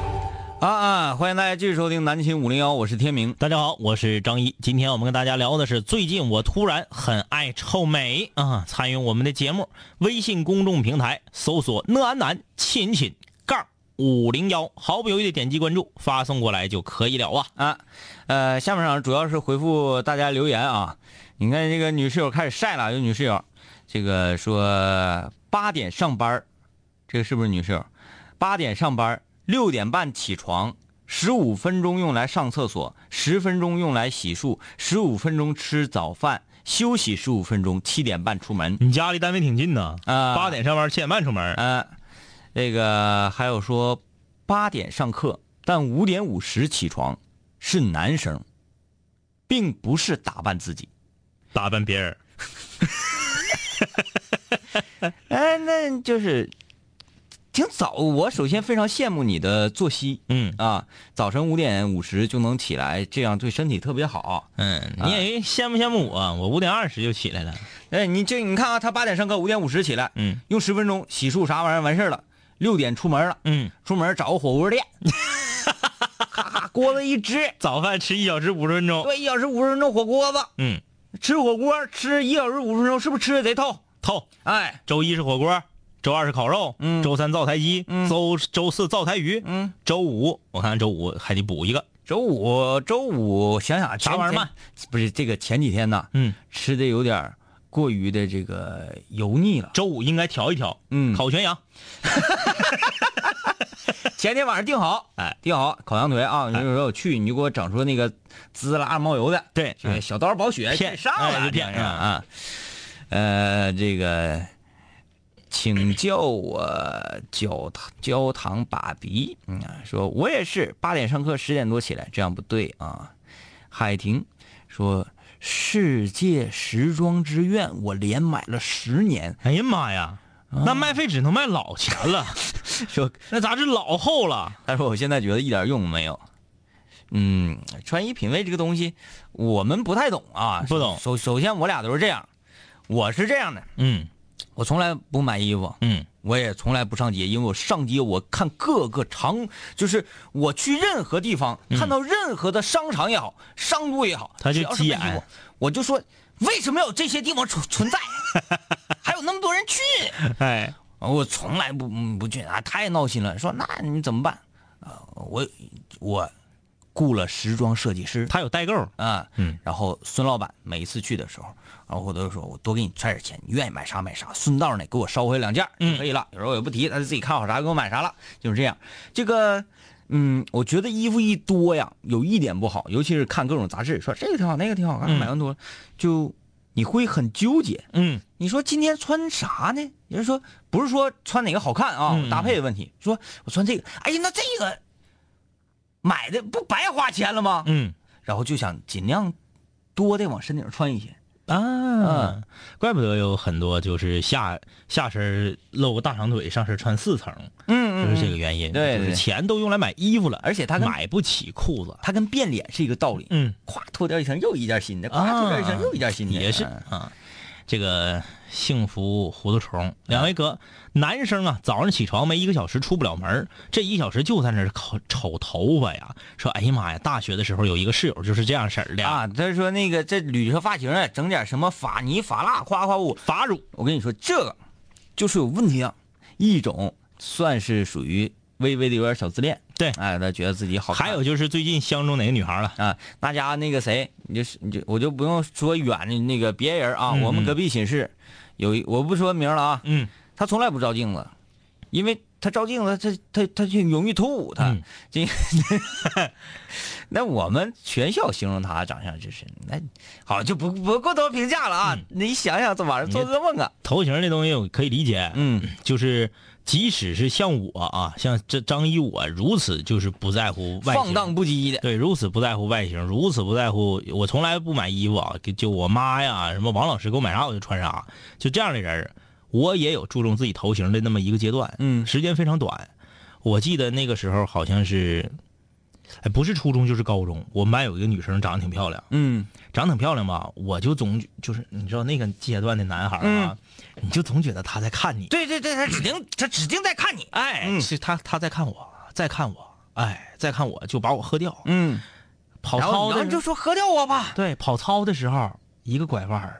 啊啊！欢迎大家继续收听南秦五零幺，我是天明。大家好，我是张一。今天我们跟大家聊的是最近我突然很爱臭美啊！参与我们的节目，微信公众平台搜索“讷安南亲亲杠五零幺”，毫不犹豫的点击关注，发送过来就可以了啊！啊，呃，下面场主要是回复大家留言啊。你看这个女室友开始晒了，有女室友，这个说八点上班这个是不是女室友？八点上班，六点半起床，十五分钟用来上厕所，十分钟用来洗漱，十五分钟吃早饭，休息十五分钟，七点半出门。你家离单位挺近呐，啊八点上班，七点半出门。呃，这个还有说八点上课，但五点五十起床，是男生，并不是打扮自己。打扮别人，[laughs] 哎，那就是挺早。我首先非常羡慕你的作息嗯啊，早晨五点五十就能起来，这样对身体特别好。嗯，你也羡慕羡慕我，我五点二十就起来了。哎，你这你看啊，他八点上课，五点五十起来，嗯用十分钟洗漱啥玩意儿完事儿了，六点出门了，嗯，出门找个火锅店，[laughs] 锅子一支，早饭吃一小时五十分钟。对，一小时五十分钟火锅子，嗯，吃火锅吃一小时五十分钟，是不是吃的贼透？透。哎，周一是火锅，周二是烤肉，嗯周三灶台鸡，嗯周周四灶台鱼，嗯，周五我看周五还得补一个。周五周五想想啥玩意儿嘛？不是这个前几天呐，嗯，吃的有点过于的这个油腻了。周五应该调一调，嗯烤全羊。[laughs] [laughs] 前天晚上定好，哎，定好烤羊腿啊，你就说我去，你就给我整出那个滋啦冒油的，对小刀保血骗上了，骗上啊。呃，这个，请叫我焦糖焦糖爸比，嗯啊，说我也是八点上课，十点多起来，这样不对啊。海婷说，世界时装之愿我连买了十年，哎呀妈呀，那卖废纸能卖老钱了，[laughs] 说那杂志老厚了。他说我现在觉得一点用没有。嗯，穿衣品味这个东西，我们不太懂啊，不懂。首首先我俩都是这样，我是这样的，嗯我从来不买衣服，嗯我也从来不上街，因为我上街我看各个长，就是我去任何地方、看到任何的商场也好，商都也好，嗯他就急眼我就说为什么要有这些地方存存在，[laughs] 还有那么多人去？[laughs] 哎，我从来不嗯不去啊，太闹心了。说那你怎么办？啊、我我雇了时装设计师他有代购。啊，嗯，然后孙老板每一次去的时候，然后我都说我多给你揣点钱，你愿意买啥买啥，顺道呢给我捎回两件嗯就可以了。有时候我也不提，他就自己看好啥给我买啥了，就是这样。这个。嗯，我觉得衣服一多呀，有一点不好，尤其是看各种杂志，说这个挺好，那个挺好，看买完多了，就你会很纠结。嗯你说今天穿啥呢？有人说不是说穿哪个好看啊，嗯搭配的问题。说我穿这个，哎呀，那这个买的不白花钱了吗？嗯然后就想尽量多的往身顶上穿一些。啊，怪不得有很多就是下下身露个大长腿，上身穿四层，嗯就是这个原因。对对就是钱都用来买衣服了，而且他买不起裤子。他跟变脸是一个道理。嗯，咵脱掉一层又一件新的，咵脱掉一层又一件新的，也是嗯啊。这个幸福糊涂虫，两位哥，男生啊，早上起床没一个小时出不了门这一小时就在那儿瞅瞅头发呀。说，哎呀妈呀，大学的时候有一个室友就是这样式儿的，啊，他说那个这捋着发型啊，整点什么发泥发蜡，夸夸我发乳，我跟你说，这个就是有问题啊。一种算是属于微微的有点小自恋，对哎，他觉得自己好。还有就是最近相中哪个女孩了？啊，那家那个谁，你就是你就我就不用说远的那个别人啊，嗯我们隔壁寝室有一，我不说名了啊，嗯，他从来不照镜子，因为他照镜子，他他他就容易吐，他、嗯 [laughs] 这，[laughs] 那我们全校形容他长相就是那好就不不过多评价了啊，你想想这晚上做噩梦啊，头型这东西我可以理解，嗯，就是即使是像我啊，像这张一我如此就是不在乎外形。放荡不羁的，对，如此不在乎外形，如此不在乎，我从来不买衣服啊，就我妈呀，什么王老师给我买啥我就穿啥，就这样的人，我也有注重自己头型的那么一个阶段，嗯。时间非常短，我记得那个时候好像是，哎，不是初中就是高中，我们班有一个女生长得挺漂亮，嗯。长得挺漂亮吧，我就总就是你知道那个阶段的男孩啊，你就总觉得他在看你，对对对，他指定他指定在看你，哎，嗯。是他他在看我，在看我，哎，在看我就把我喝掉，嗯，跑操的就说喝掉我吧，对，跑操的时候一个拐弯，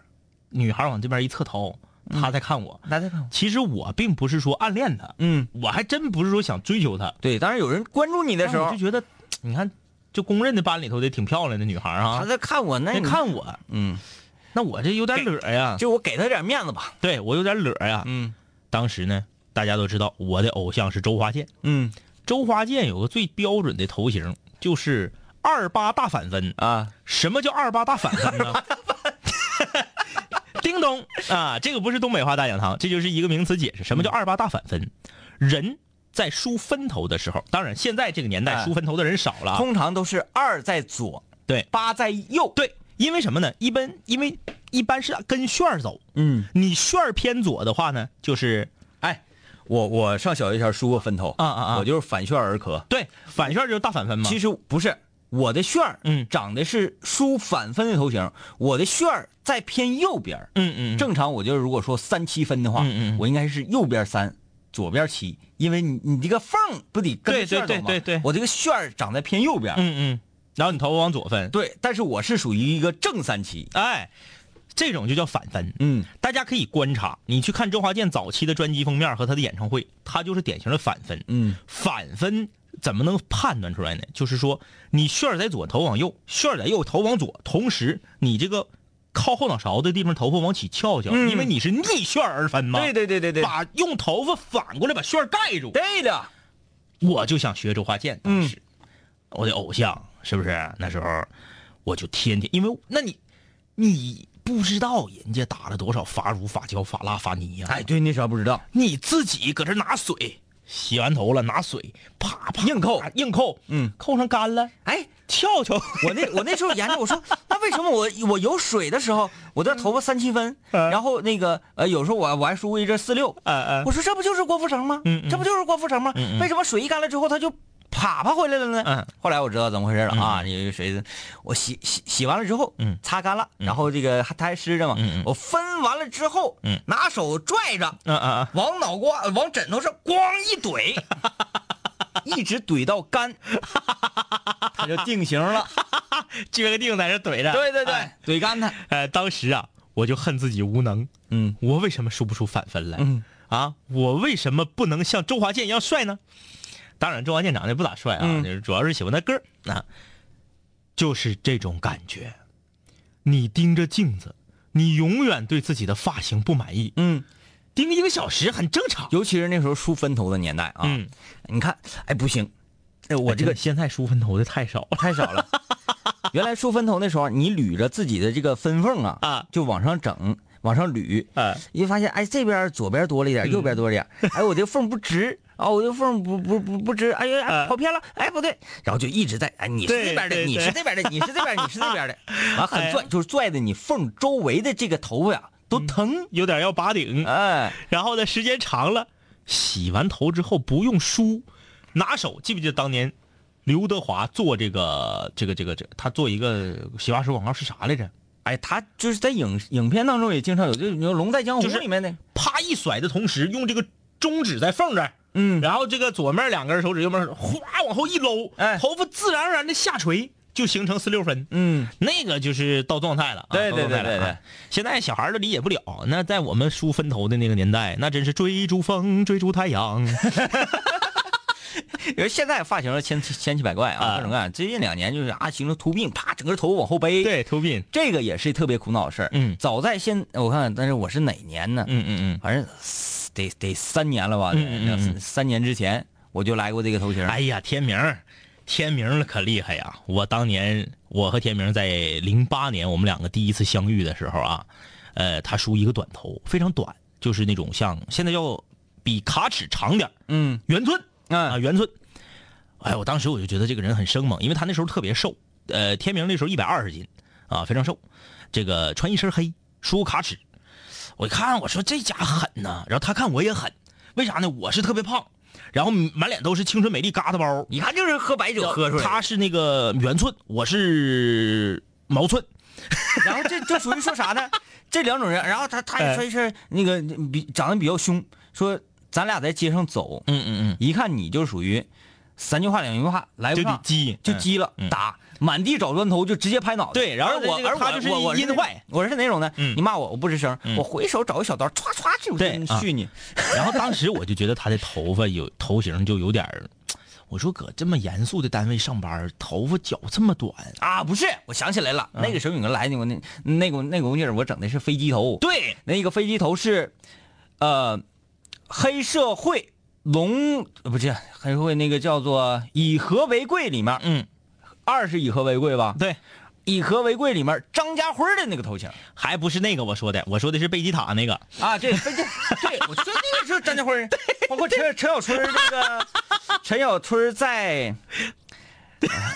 女孩往这边一侧头，他在看我。他在看我，其实我并不是说暗恋他，嗯，我还真不是说想追求他。对，当然有人关注你的时候我就，觉得，你看，就公认的班里头的挺漂亮的女孩他啊，在看我，那看我，嗯，那我这有点乐呀，就我给她点面子吧。对我有点乐呀。嗯当时呢，大家都知道我的偶像是周华健，嗯周华健有个最标准的头型，就是二八大反分。啊，什么叫二八大反分呢？[laughs] 叮咚啊，这个不是东北话大讲堂，这就是一个名词解释。什么叫二八大反分？人在梳分头的时候，当然现在这个年代哎梳分头的人少了啊。通常都是二在左，对八在右。对，因为什么呢？一般因为一般是跟旋儿走，嗯，你旋儿偏左的话呢，就是哎，我我上小学前梳过分头啊啊啊我就是反旋而科。对，反旋就是大反分嘛。其实不是，我的旋儿嗯长的是梳反分的头型，我的旋儿在偏右边。嗯嗯，正常我就是如果说三七分的话，嗯嗯嗯我应该是右边三，左边七，因为你你这个缝儿不得跟对着旋走吗对对对对我这个旋儿长在偏右边。嗯嗯，然后你头发往左分。对，但是我是属于一个正三七。哎，这种就叫反分。嗯，大家可以观察，你去看周华健早期的专辑封面和他的演唱会，他就是典型的反分。嗯，反分怎么能判断出来呢？就是说，你旋儿在左，头往右；旋儿在右，头往左。同时，你这个靠后脑勺的地方，头发往起翘翘，嗯因为你是逆旋而分嘛。对对对对对，把用头发反过来把旋盖住。对的。我就想学周华健，当嗯时、我的偶像是不是？那时候我就天天，因为那你你不知道人家打了多少发乳、发胶、发蜡、发泥呀、哎，对，那时候不知道。你自己搁这拿水洗完头了，拿水啪啪硬扣硬扣，嗯，扣上干了，哎，翘翘。我那我那时候研究，我说 [laughs] 那为什么我我有水的时候，我的头发三七分，然后那个呃有时候我我还梳过一阵四六，嗯嗯我说这不就是郭富城吗？这不就是郭富城吗？为什么水一干了之后他就啪啪回来了呢？嗯后来我知道怎么回事了啊！因为水我洗洗洗完了之后，嗯擦干了，然后这个还它还湿着嘛，嗯嗯我分完了之后，嗯拿手拽着，嗯嗯嗯，往脑瓜往枕头上咣一怼，[laughs] 一直怼到干，[laughs] 它就定型了。[laughs] 撅个腚在这怼着。对对对哎，怼干它。呃，当时啊，我就恨自己无能，嗯我为什么输不出反分来？嗯啊，我为什么不能像周华健一样帅呢？当然，周华健长得也不咋帅啊，嗯主要是喜欢他歌儿啊，就是这种感觉。你盯着镜子，你永远对自己的发型不满意，嗯，盯一个小时很正常。尤其是那时候梳分头的年代啊，嗯，你看，哎不行，哎我这个现在梳分头的太少了。太少了。[laughs] 原来梳分头的时候，你捋着自己的这个分缝啊，啊就往上整，往上捋，啊你就发现，哎，这边左边多了一点，右边多了一点，[laughs] 哎，我这个缝不直，啊，我这缝不不不不直，哎呀，跑偏了，哎，不对，然后就一直在，哎，你是对这边的，你是这边的，你是这边，你是这边的，完很哎。拽，就是拽的你缝周围的这个头发呀都疼，有点要拔顶，哎，[laughs] 然后呢，时间长了，洗完头之后不用梳，拿手记不记得当年刘德华做这个这个这个这个，他做一个洗发水广告是啥来着？哎，他就是在影影片当中也经常有，就是你说《龙在江湖就》是里面的，啪一甩的同时，用这个中指在缝这儿，嗯，然后这个左面两根手指，右面哗往后一搂，哎头发自然而然的下垂，就形成四六分。嗯，那个就是到状态了，对对对对对啊现在小孩都理解不了。那在我们梳分头的那个年代，那真是追逐风，追逐太阳。[laughs] 因为现在发型千千奇百怪啊，啊各种各样。最近两年就是啊，形成秃鬓，啪，整个头往后背。，对，秃鬓。这个也是特别苦恼的事儿。嗯早在现我看看，但是我是哪年呢？嗯嗯嗯。反正得得三年了吧？三年之前我就来过这个头型。哎呀，天明，天明了可厉害呀！我当年我和天明在零八年我们两个第一次相遇的时候啊，呃，他梳一个短头，非常短，就是那种像现在要比卡尺长点嗯圆寸啊，嗯圆寸。哎，我当时我就觉得这个人很生猛，因为他那时候特别瘦，呃，天明那时候一百二十斤啊，非常瘦，这个穿一身黑，梳卡尺。我一看，我说这家狠呐，然后他看我也狠，为啥呢？我是特别胖，然后满脸都是青春美丽疙瘩包，一看就是喝白酒喝出来。他是那个圆寸，我是毛寸，[laughs] 然后这这属于说啥呢？这两种人，然后他他也说一声那个比长得比较凶，说咱俩在街上走，嗯嗯嗯一看你就属于三句话两句话来不上得激，就激了，嗯打满地找砖头就直接拍脑袋。对然后我而他就是我我阴坏我是哪种呢？嗯你骂我我不吱声，嗯我回手找个小刀歘歘就对啊续你。然后当时我就觉得他的头发有头型就有点儿我说搁这么严肃的单位上班，头发绞这么短，啊，不是，我想起来了，那个时候有个来那个那那个那个东西儿，我整的是飞机头。对，那个飞机头是，呃，黑社会龙呃不是黑社会那个叫做以和为贵里面，嗯，二是以和为贵吧？对，以和为贵里面张家辉的那个头型。还不是那个我说的，我说的是贝吉塔那个，啊，对，飞机对，我说那个是张家辉，[laughs] 包括陈陈小春那个 [laughs] 陈小春在。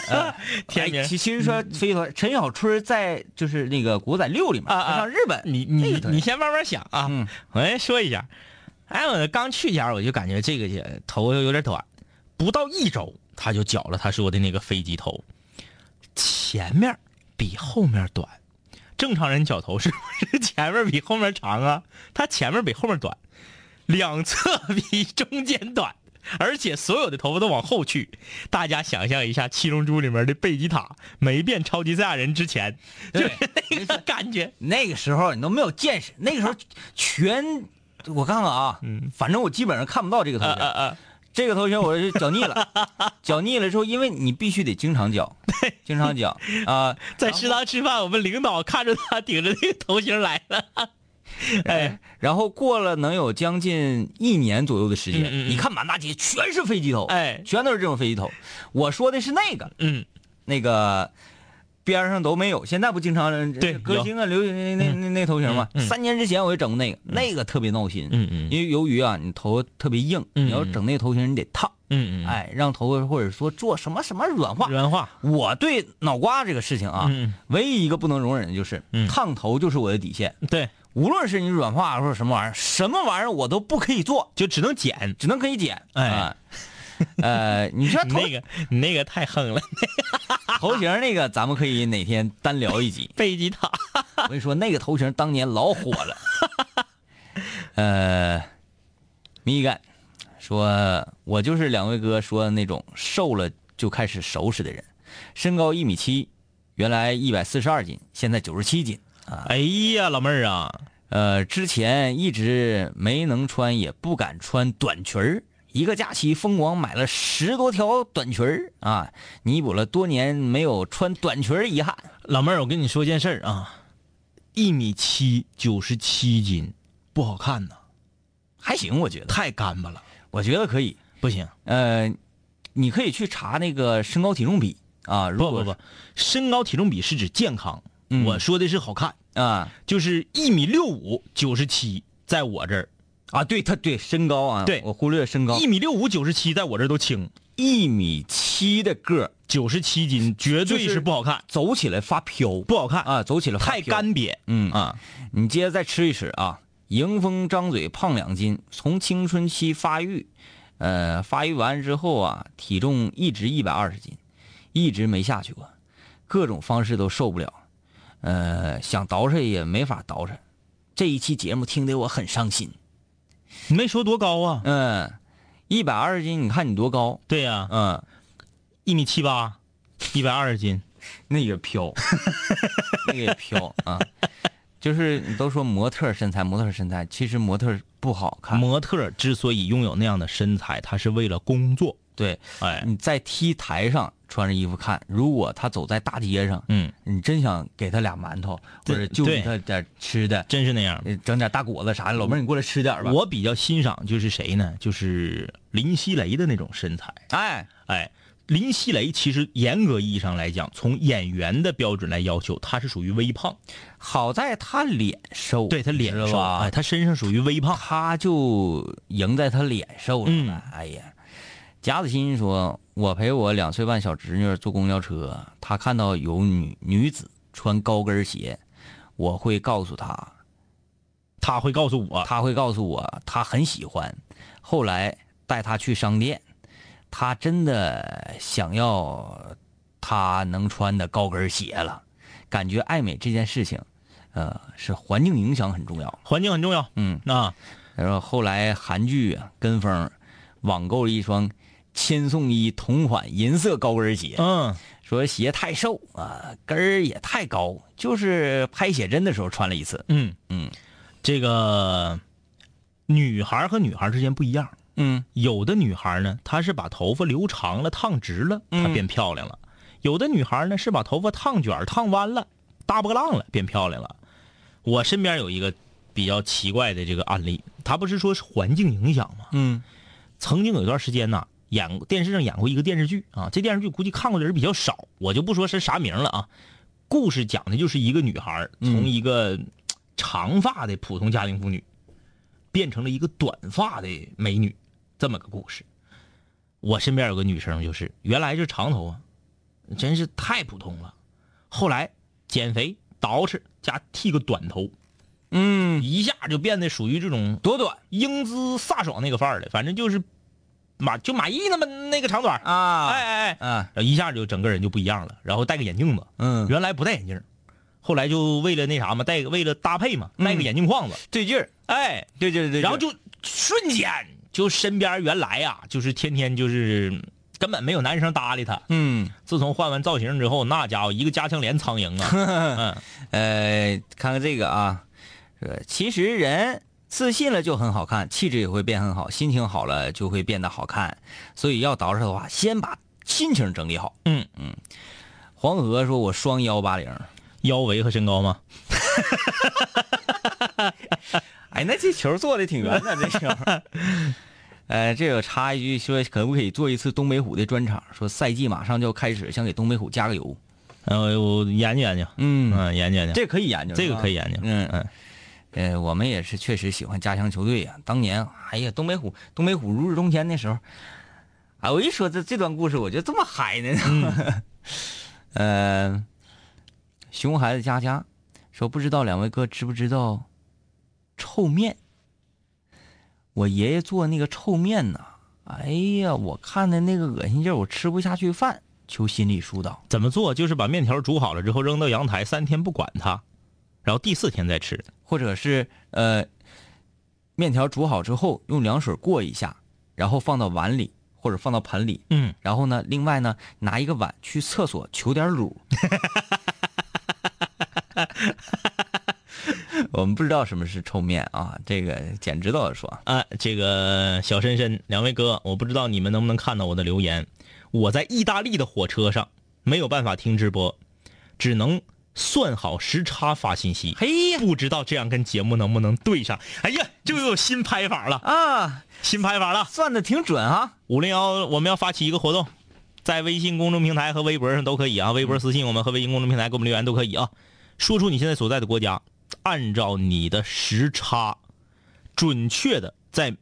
呃天明。哎其其实说所以说，陈小春在就是那个《古仔六》里面，啊日本，你你你先慢慢想啊，嗯。我先说一下，哎，我刚去前我就感觉这个头有点短，不到一周他就绞了他说的那个飞机头，前面比后面短。正常人脚头是不是前面比后面长啊？他前面比后面短，两侧比中间短，而且所有的头发都往后去。大家想象一下《七龙珠》里面的贝吉塔没变超级赛亚人之前，就是那个感觉。那个时候你都没有见识，那个时候全 [laughs] 我看看啊，嗯反正我基本上看不到这个头型。啊！这个头型我是绞腻了，绞腻了之后，因为你必须得经常绞，经常绞啊。在食堂吃饭，我们领导看着他顶着那个头型来了。哎，然后过了能有将近一年左右的时间，嗯嗯嗯你看满大街全是飞机头，哎全都是这种飞机头。我说的是那个，嗯，那个边上都没有。现在不经常对歌星啊流行那那那那头型嘛？三年之前我就整过那个，那个特别闹心。嗯嗯因为由于啊，你头发特别硬，嗯你要整那个头型，你得烫，嗯嗯，哎，让头发或者说做什么什么软化。软化，我对脑瓜这个事情啊，嗯唯一一个不能容忍的就是、嗯烫头，就是我的底线。对，无论是你软化或者什么玩意儿，什么玩意儿我都不可以做，就只能剪。只能可以剪。哎啊呃，你说头那个你那个太横了，[laughs] 头型那个，咱们可以哪天单聊一集。贝吉塔。我跟你说，那个头型当年老火了。呃，米干说，我就是两位哥说的那种瘦了就开始收拾的人，身高一米七，原来一百四十二斤，现在九十七斤啊。哎呀，老妹儿啊，呃，之前一直没能穿，也不敢穿短裙儿。一个假期疯狂买了十多条短裙儿啊，弥补了多年没有穿短裙儿遗憾。老妹儿，我跟你说件事儿啊，一米七，九十七斤，不好看呐，还行，我觉得，太干巴了，我觉得可以。不行。呃，你可以去查那个身高体重比啊。不不不，身高体重比是指健康，嗯我说的是好看，啊就是一米六五，九十七，在我这儿，啊，对他对身高啊，对我忽略身高，一米六五，九十七，在我这都轻，一米七的个儿，九十七斤绝对是是不好看，走起来发飘，不好看，啊，走起来发太。干瘪，嗯啊，你接着再吃一吃啊，迎风张嘴胖两斤，从青春期发育，呃，发育完之后啊，体重一直一百二十斤，一直没下去过，各种方式都受不了，呃，想捯饬也没法捯饬。这一期节目听得我很伤心。你没说多高啊？嗯，一百二十斤，你看你多高？对呀、嗯，一米七八，一百二十斤，那个飘，[laughs] 那个也飘啊。就是你都说模特身材，模特身材，其实模特不好看。模特之所以拥有那样的身材，他是为了工作。对，哎，你在 T 台上穿着衣服看，如果他走在大街上，嗯，你真想给他俩馒头，或者就给他点吃的，真是那样。呃整点大果子啥的。老妹儿，你过来吃点吧。我比较欣赏就是谁呢？就是林熙蕾的那种身材。哎，哎，林熙蕾其实严格意义上来讲，从演员的标准来要求，她是属于微胖。好在她脸瘦，对她脸瘦？哎，她身上属于微胖。她就赢在她脸瘦了。嗯哎呀，贾子欣说：“我陪我两岁半小侄女坐公交车，她看到有女女子穿高跟鞋，我会告诉她，她会告诉我，她会告诉我她很喜欢。后来带她去商店，她真的想要她能穿的高跟鞋了。感觉爱美这件事情，呃，是环境影响很重要。环境很重要。嗯。”那，然后后来韩剧啊跟风，网购了一双千颂伊同款银色高跟鞋，嗯，说鞋太瘦啊，跟儿也太高，就是拍写真的时候穿了一次。嗯嗯这个女孩和女孩之间不一样。嗯有的女孩呢，她是把头发留长了、烫直了，她嗯变漂亮了；有的女孩呢是把头发烫卷、烫弯了、大波浪了，变漂亮了。我身边有一个比较奇怪的这个案例，她不是说是环境影响吗？嗯曾经有一段时间呢，演电视上演过一个电视剧啊，这电视剧估计看过的人比较少，我就不说是啥名了啊。故事讲的就是一个女孩嗯从一个长发的普通家庭妇女，变成了一个短发的美女，这么个故事。我身边有个女生，就是原来是长头发，真是太普通了，后来减肥捯饬加剃个短头，嗯，一下就变得属于这种多短英姿飒爽那个范儿了，反正就是马就马毅那么那个长短儿，啊，哎哎哎，啊，然后一下就整个人就不一样了，然后戴个眼镜子，嗯，原来不戴眼镜，后来就为了那啥嘛，戴个为了搭配嘛，嗯戴个眼镜框子，对劲儿，哎，对对对，然后就瞬间就身边原来呀、就是天天就是根本没有男生搭理他，嗯，自从换完造型之后，那家伙一个加强连苍蝇啊，[laughs] 嗯，呃，看看这个啊，呃，其实人自信了就很好看，气质也会变很好，心情好了就会变得好看。所以要捯饬的话，先把心情整理好。嗯嗯。黄河说：“我双幺八零。腰围和身高吗？”哎，那这球做的挺圆的，这球。呃，这个插一句说，可不可以做一次东北虎的专场？说赛季马上就要开始，想给东北虎加个油。呃，我研究研究，嗯，嗯，研究研究，这可以研究，这个可以研究，嗯嗯，呃，我们也是确实喜欢家乡球队呀、当年，哎呀，东北虎，东北虎如日中天那时候，啊，我一说这这段故事，我就这么嗨呢。[laughs] 呃，熊孩子佳佳说，不知道两位哥知不知道臭面？我爷爷做那个臭面呐，哎呀，我看的那个恶心劲儿，我吃不下去饭，求心理疏导。怎么做？就是把面条煮好了之后扔到阳台，三天不管它，然后第四天再吃。或者是呃，面条煮好之后用凉水过一下，然后放到碗里或者放到盆里，嗯，然后呢，另外呢拿一个碗去厕所求点卤。[laughs] 我们不知道什么是臭面啊，这个简直到说，啊，这个小深深，两位哥，我不知道你们能不能看到我的留言。我在意大利的火车上没有办法听直播，只能算好时差发信息。嘿呀不知道这样跟节目能不能对上？哎呀，这又有新拍法了，啊，新拍法了。算的挺准啊。五零幺，我们要发起一个活动，在微信公众平台和微博上都可以啊，微博私信我们和微信公众平台给我们留言都可以啊。说出你现在所在的国家，按照你的时差，准确的在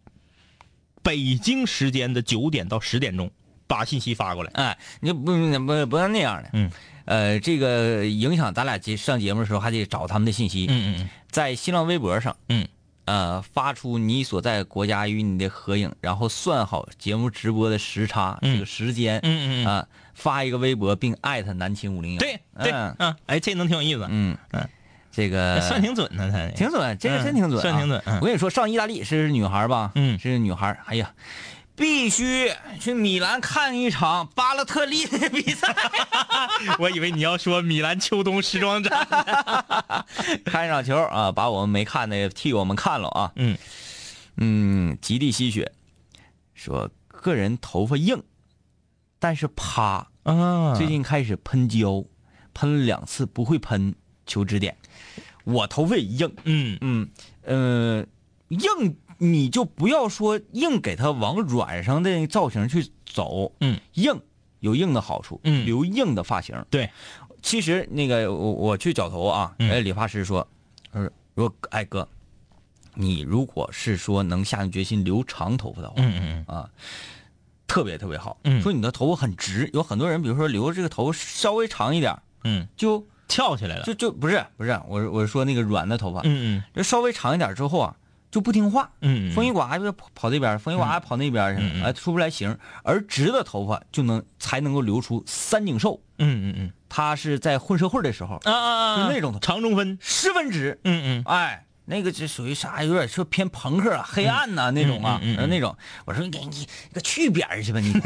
北京时间的九点到十点钟把信息发过来。哎，你不不不要那样的，嗯，呃，这个影响咱俩节上节目的时候还得找他们的信息，嗯嗯在新浪微博上，嗯，呃，发出你所在国家与你的合影，然后算好节目直播的时差、嗯。这个时间，嗯嗯嗯，啊，发一个微博并艾特南秦五零幺，对对，嗯。嗯，哎，这能挺有意思，嗯。嗯，这个算挺准的，他。挺准，这个真挺准、啊。算挺准嗯。我跟你说，上意大利是女孩吧？嗯。是女孩。哎呀，必须去米兰看一场巴勒特利的比赛，[laughs] 我以为你要说米兰秋冬时装展。[laughs] 看一场球啊，把我们没看的替我们看了啊。嗯嗯，极地吸血说个人头发硬，但是趴，啊最近开始喷胶，喷了两次不会喷，求指点。我头发也硬，嗯嗯呃，硬你就不要说硬给它往软上的造型去走，嗯，硬有硬的好处，嗯。留硬的发型。对，其实那个我我去绞头啊，嗯。哎，理发师说，呃，如果哎哥，你如果是说能下定决心留长头发的话，嗯嗯啊，特别特别好。嗯。说你的头发很直，有很多人比如说留这个头稍微长一点，嗯，就翘起来了。就就不是不是，我我是说那个软的头发，嗯嗯。就稍微长一点之后啊，就不听话，嗯，风一刮就跑跑这边，风一刮跑那边去，嗯嗯。哎，出不来形。而直的头发就能才能够留出三井寿，嗯嗯嗯。他是在混社会的时候啊啊就那种头长中分。十分直，嗯嗯。哎，那个就属于啥，有点说偏朋克、啊、黑暗呐、那种啊，嗯那种，我说你你你个去边儿去吧你，[laughs]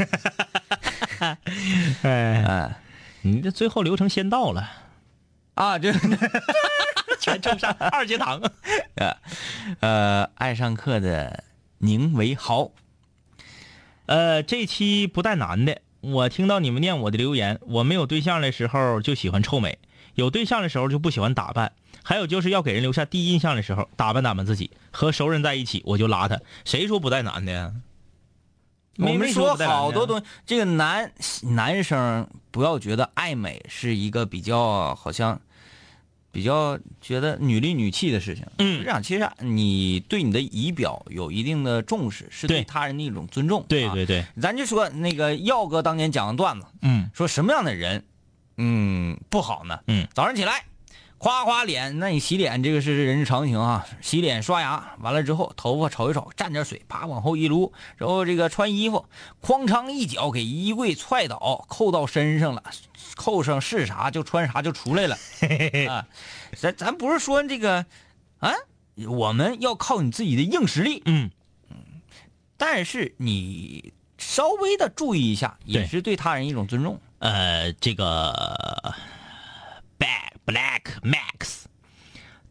哎，哎。你这最后流程先到了，啊，就 [laughs] 全称上二阶堂。[laughs] 呃爱上课的宁为豪，呃，这期不带男的，我听到你们念我的留言，我没有对象的时候就喜欢臭美，有对象的时候就不喜欢打扮，还有就是要给人留下第一印象的时候，打扮打扮自己。和熟人在一起我就邋遢，谁说不带男的呀？我们没说好多东西，这个男男生不要觉得爱美是一个比较好像比较觉得女里女气的事情。嗯是这样，其实你对你的仪表有一定的重视，是对对他人的一种尊重。啊对对对，咱就说那个耀哥当年讲的段子，嗯说什么样的人，嗯，不好呢？嗯，早上起来夸夸脸，那你洗脸这个是人之常情啊。洗脸刷牙完了之后，头发瞅一瞅，蘸点水，啪往后一撸，然后这个穿衣服，哐当一脚给衣柜踹倒，扣到身上了，扣上是啥就穿啥就出来了。啊，咱咱不是说这个啊，我们要靠你自己的硬实力，嗯，但是你稍微的注意一下，也是对他人一种尊重。呃，这个 Back Black Max，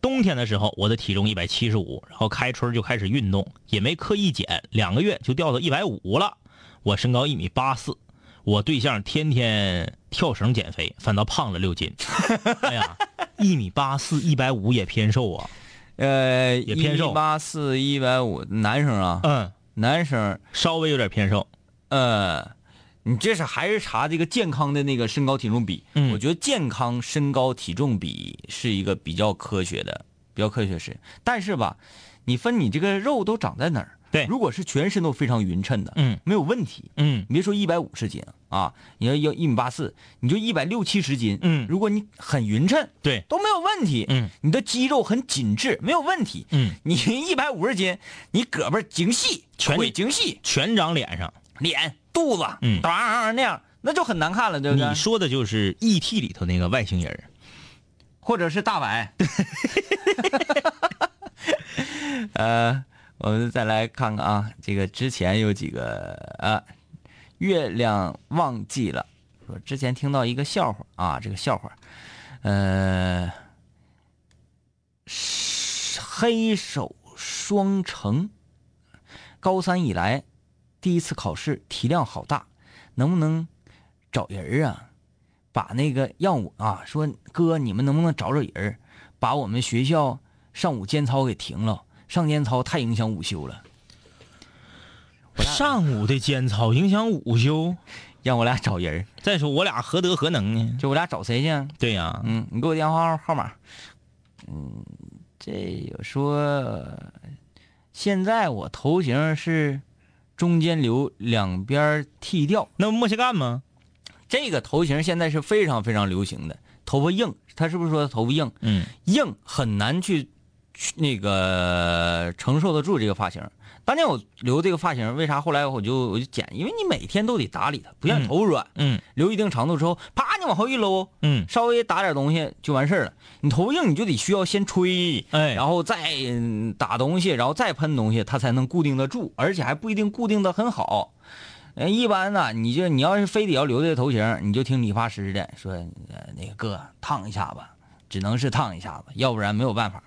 冬天的时候我的体重一百七十五，然后开春就开始运动，也没刻意减，两个月就掉到一百五了。我身高一米八四，我对象天天跳绳减肥，反倒胖了六斤。哎呀，一米八四，一百五也偏瘦啊。呃，也偏瘦八四一百五，男生啊，嗯，男生，稍微有点偏瘦。呃，你这是还是查这个健康的那个身高体重比？嗯我觉得健康身高体重比是一个比较科学的、比较科学是，但是吧，你分你这个肉都长在哪儿？对如果是全身都非常匀称的，嗯没有问题。嗯你别说一百五十斤啊，你要要一米八四，你就一百六七十斤，嗯如果你很匀称，对都没有问题，嗯，你的肌肉很紧致，没有问题，嗯，你一百五十斤，你胳膊精细，全腿精细，全长脸上。脸、肚子，嗯当那样，那就很难看了，对不对你？说的就是 E.T. 里头那个外星人。或者是大白。[laughs] 呃，我们再来看看啊，这个之前有几个啊，月亮忘记了，说之前听到一个笑话啊，这个笑话，呃，黑手双成，高三以来第一次考试题量好大，能不能找人啊？把那个让我啊说哥，你们能不能找找人，把我们学校上午间操给停了，上间操太影响午休了，上午的间操影响午休。让我俩找人儿。再说我俩何德何能呢？就我俩找谁去啊？对呀、嗯，你给我电话号码。嗯，这有说，现在我头型是中间留，两边剃掉。那不莫西干吗？这个头型现在是非常非常流行的，头发硬，他是不是说头发硬？嗯，硬很难去去那个承受得住这个发型。当年我留这个发型，为啥后来我就我就剪？因为你每天都得打理它，不像头发软，嗯留一定长度之后，啪，你往后一搂，嗯，稍微打点东西就完事儿了。你头发硬，你就得需要先吹，哎然后再嗯打东西，然后再喷东西，它才能固定得住，而且还不一定固定的很好。呃，一般呢，你就你要是非得要留这个头型，你就听理发师的说，呃，那个哥烫一下吧，只能是烫一下子，要不然没有办法。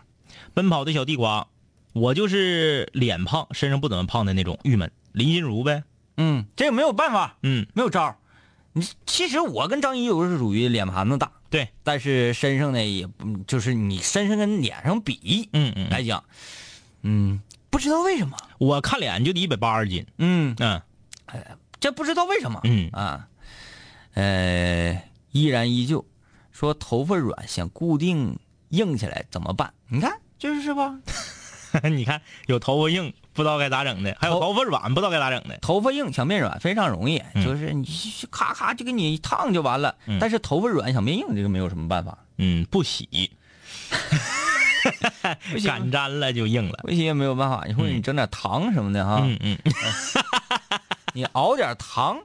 奔跑的小地瓜，我就是脸胖，身上不怎么胖的那种，郁闷。林心如呗，嗯，这个没有办法，嗯，没有招。你其实我跟张一柔是属于脸盘子大，对，但是身上呢也不就是你身上跟脸上比，嗯嗯，来讲，嗯，不知道为什么，我看脸就得一百八十斤，嗯，嗯这不知道为什么，嗯。啊，呃，依然依旧，说头发软想固定硬起来怎么办？你看就是是吧，[laughs] 你看有头发硬不知道该咋整的，还有头头发软不知道该咋整的，头发硬想变软非常容易，嗯。就是你咔咔就给你烫就完了。嗯。但是头发软想变硬，这个没有什么办法，嗯，不洗，[laughs] 不行擀粘了就硬了，不行也没有办法，你说你整点糖什么的哈，嗯嗯，[laughs] 你熬点糖。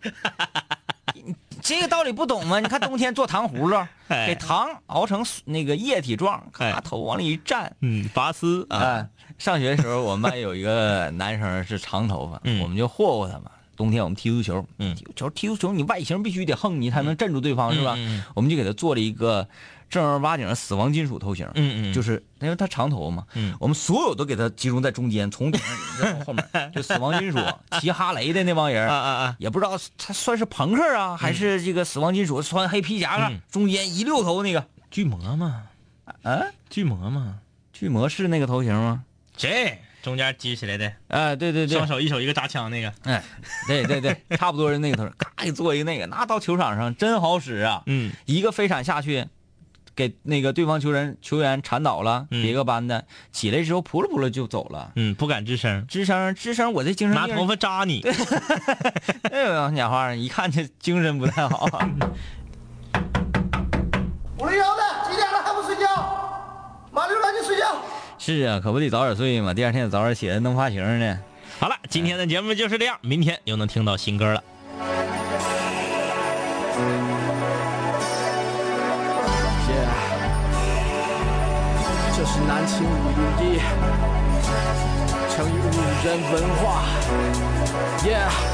你这个道理不懂吗？你看冬天做糖葫芦，[laughs] 哎给糖熬成那个液体状，咔哎头往里一蘸，嗯，拔丝啊，啊，上学的时候，我们班有一个男生是长头发，嗯我们就霍霍他嘛。冬天我们踢足球，嗯踢足球踢足球，你外形必须得横，你才能镇住对方，是吧？我们就给他做了一个正儿八经的死亡金属头型，嗯嗯。就是因为他长头嘛，嗯。我们所有都给他集中在中间，从顶上后面，就死亡金属骑哈雷的那帮人，[laughs] 啊啊啊，也不知道他算是朋克啊，还是这个死亡金属穿黑皮夹克，嗯。中间一溜头那个，巨魔嘛，啊，巨魔嘛，巨魔是那个头型吗？谁？中间接起来的，哎，对对对，双手一手一个扎枪那个，哎，对对对，差不多是那个头，咔一做一个那个，那到球场上真好使啊！嗯。一个飞铲下去，给那个对方球员球员铲倒了，嗯别个班的起来之后扑噜扑噜就走了。嗯，不敢吱声，吱声吱声，我这精神拿头发扎你，[laughs] 哎呦，鸟花，一看这精神不太好。[laughs] 五零幺的，几点了还不睡觉？完了就赶紧睡觉。是啊，可不得早点睡嘛，第二天早点起来弄发型呢。好了，今天的节目就是这样，明天又能听到新歌了。是南秦五零一，成语五人文化。Yeah。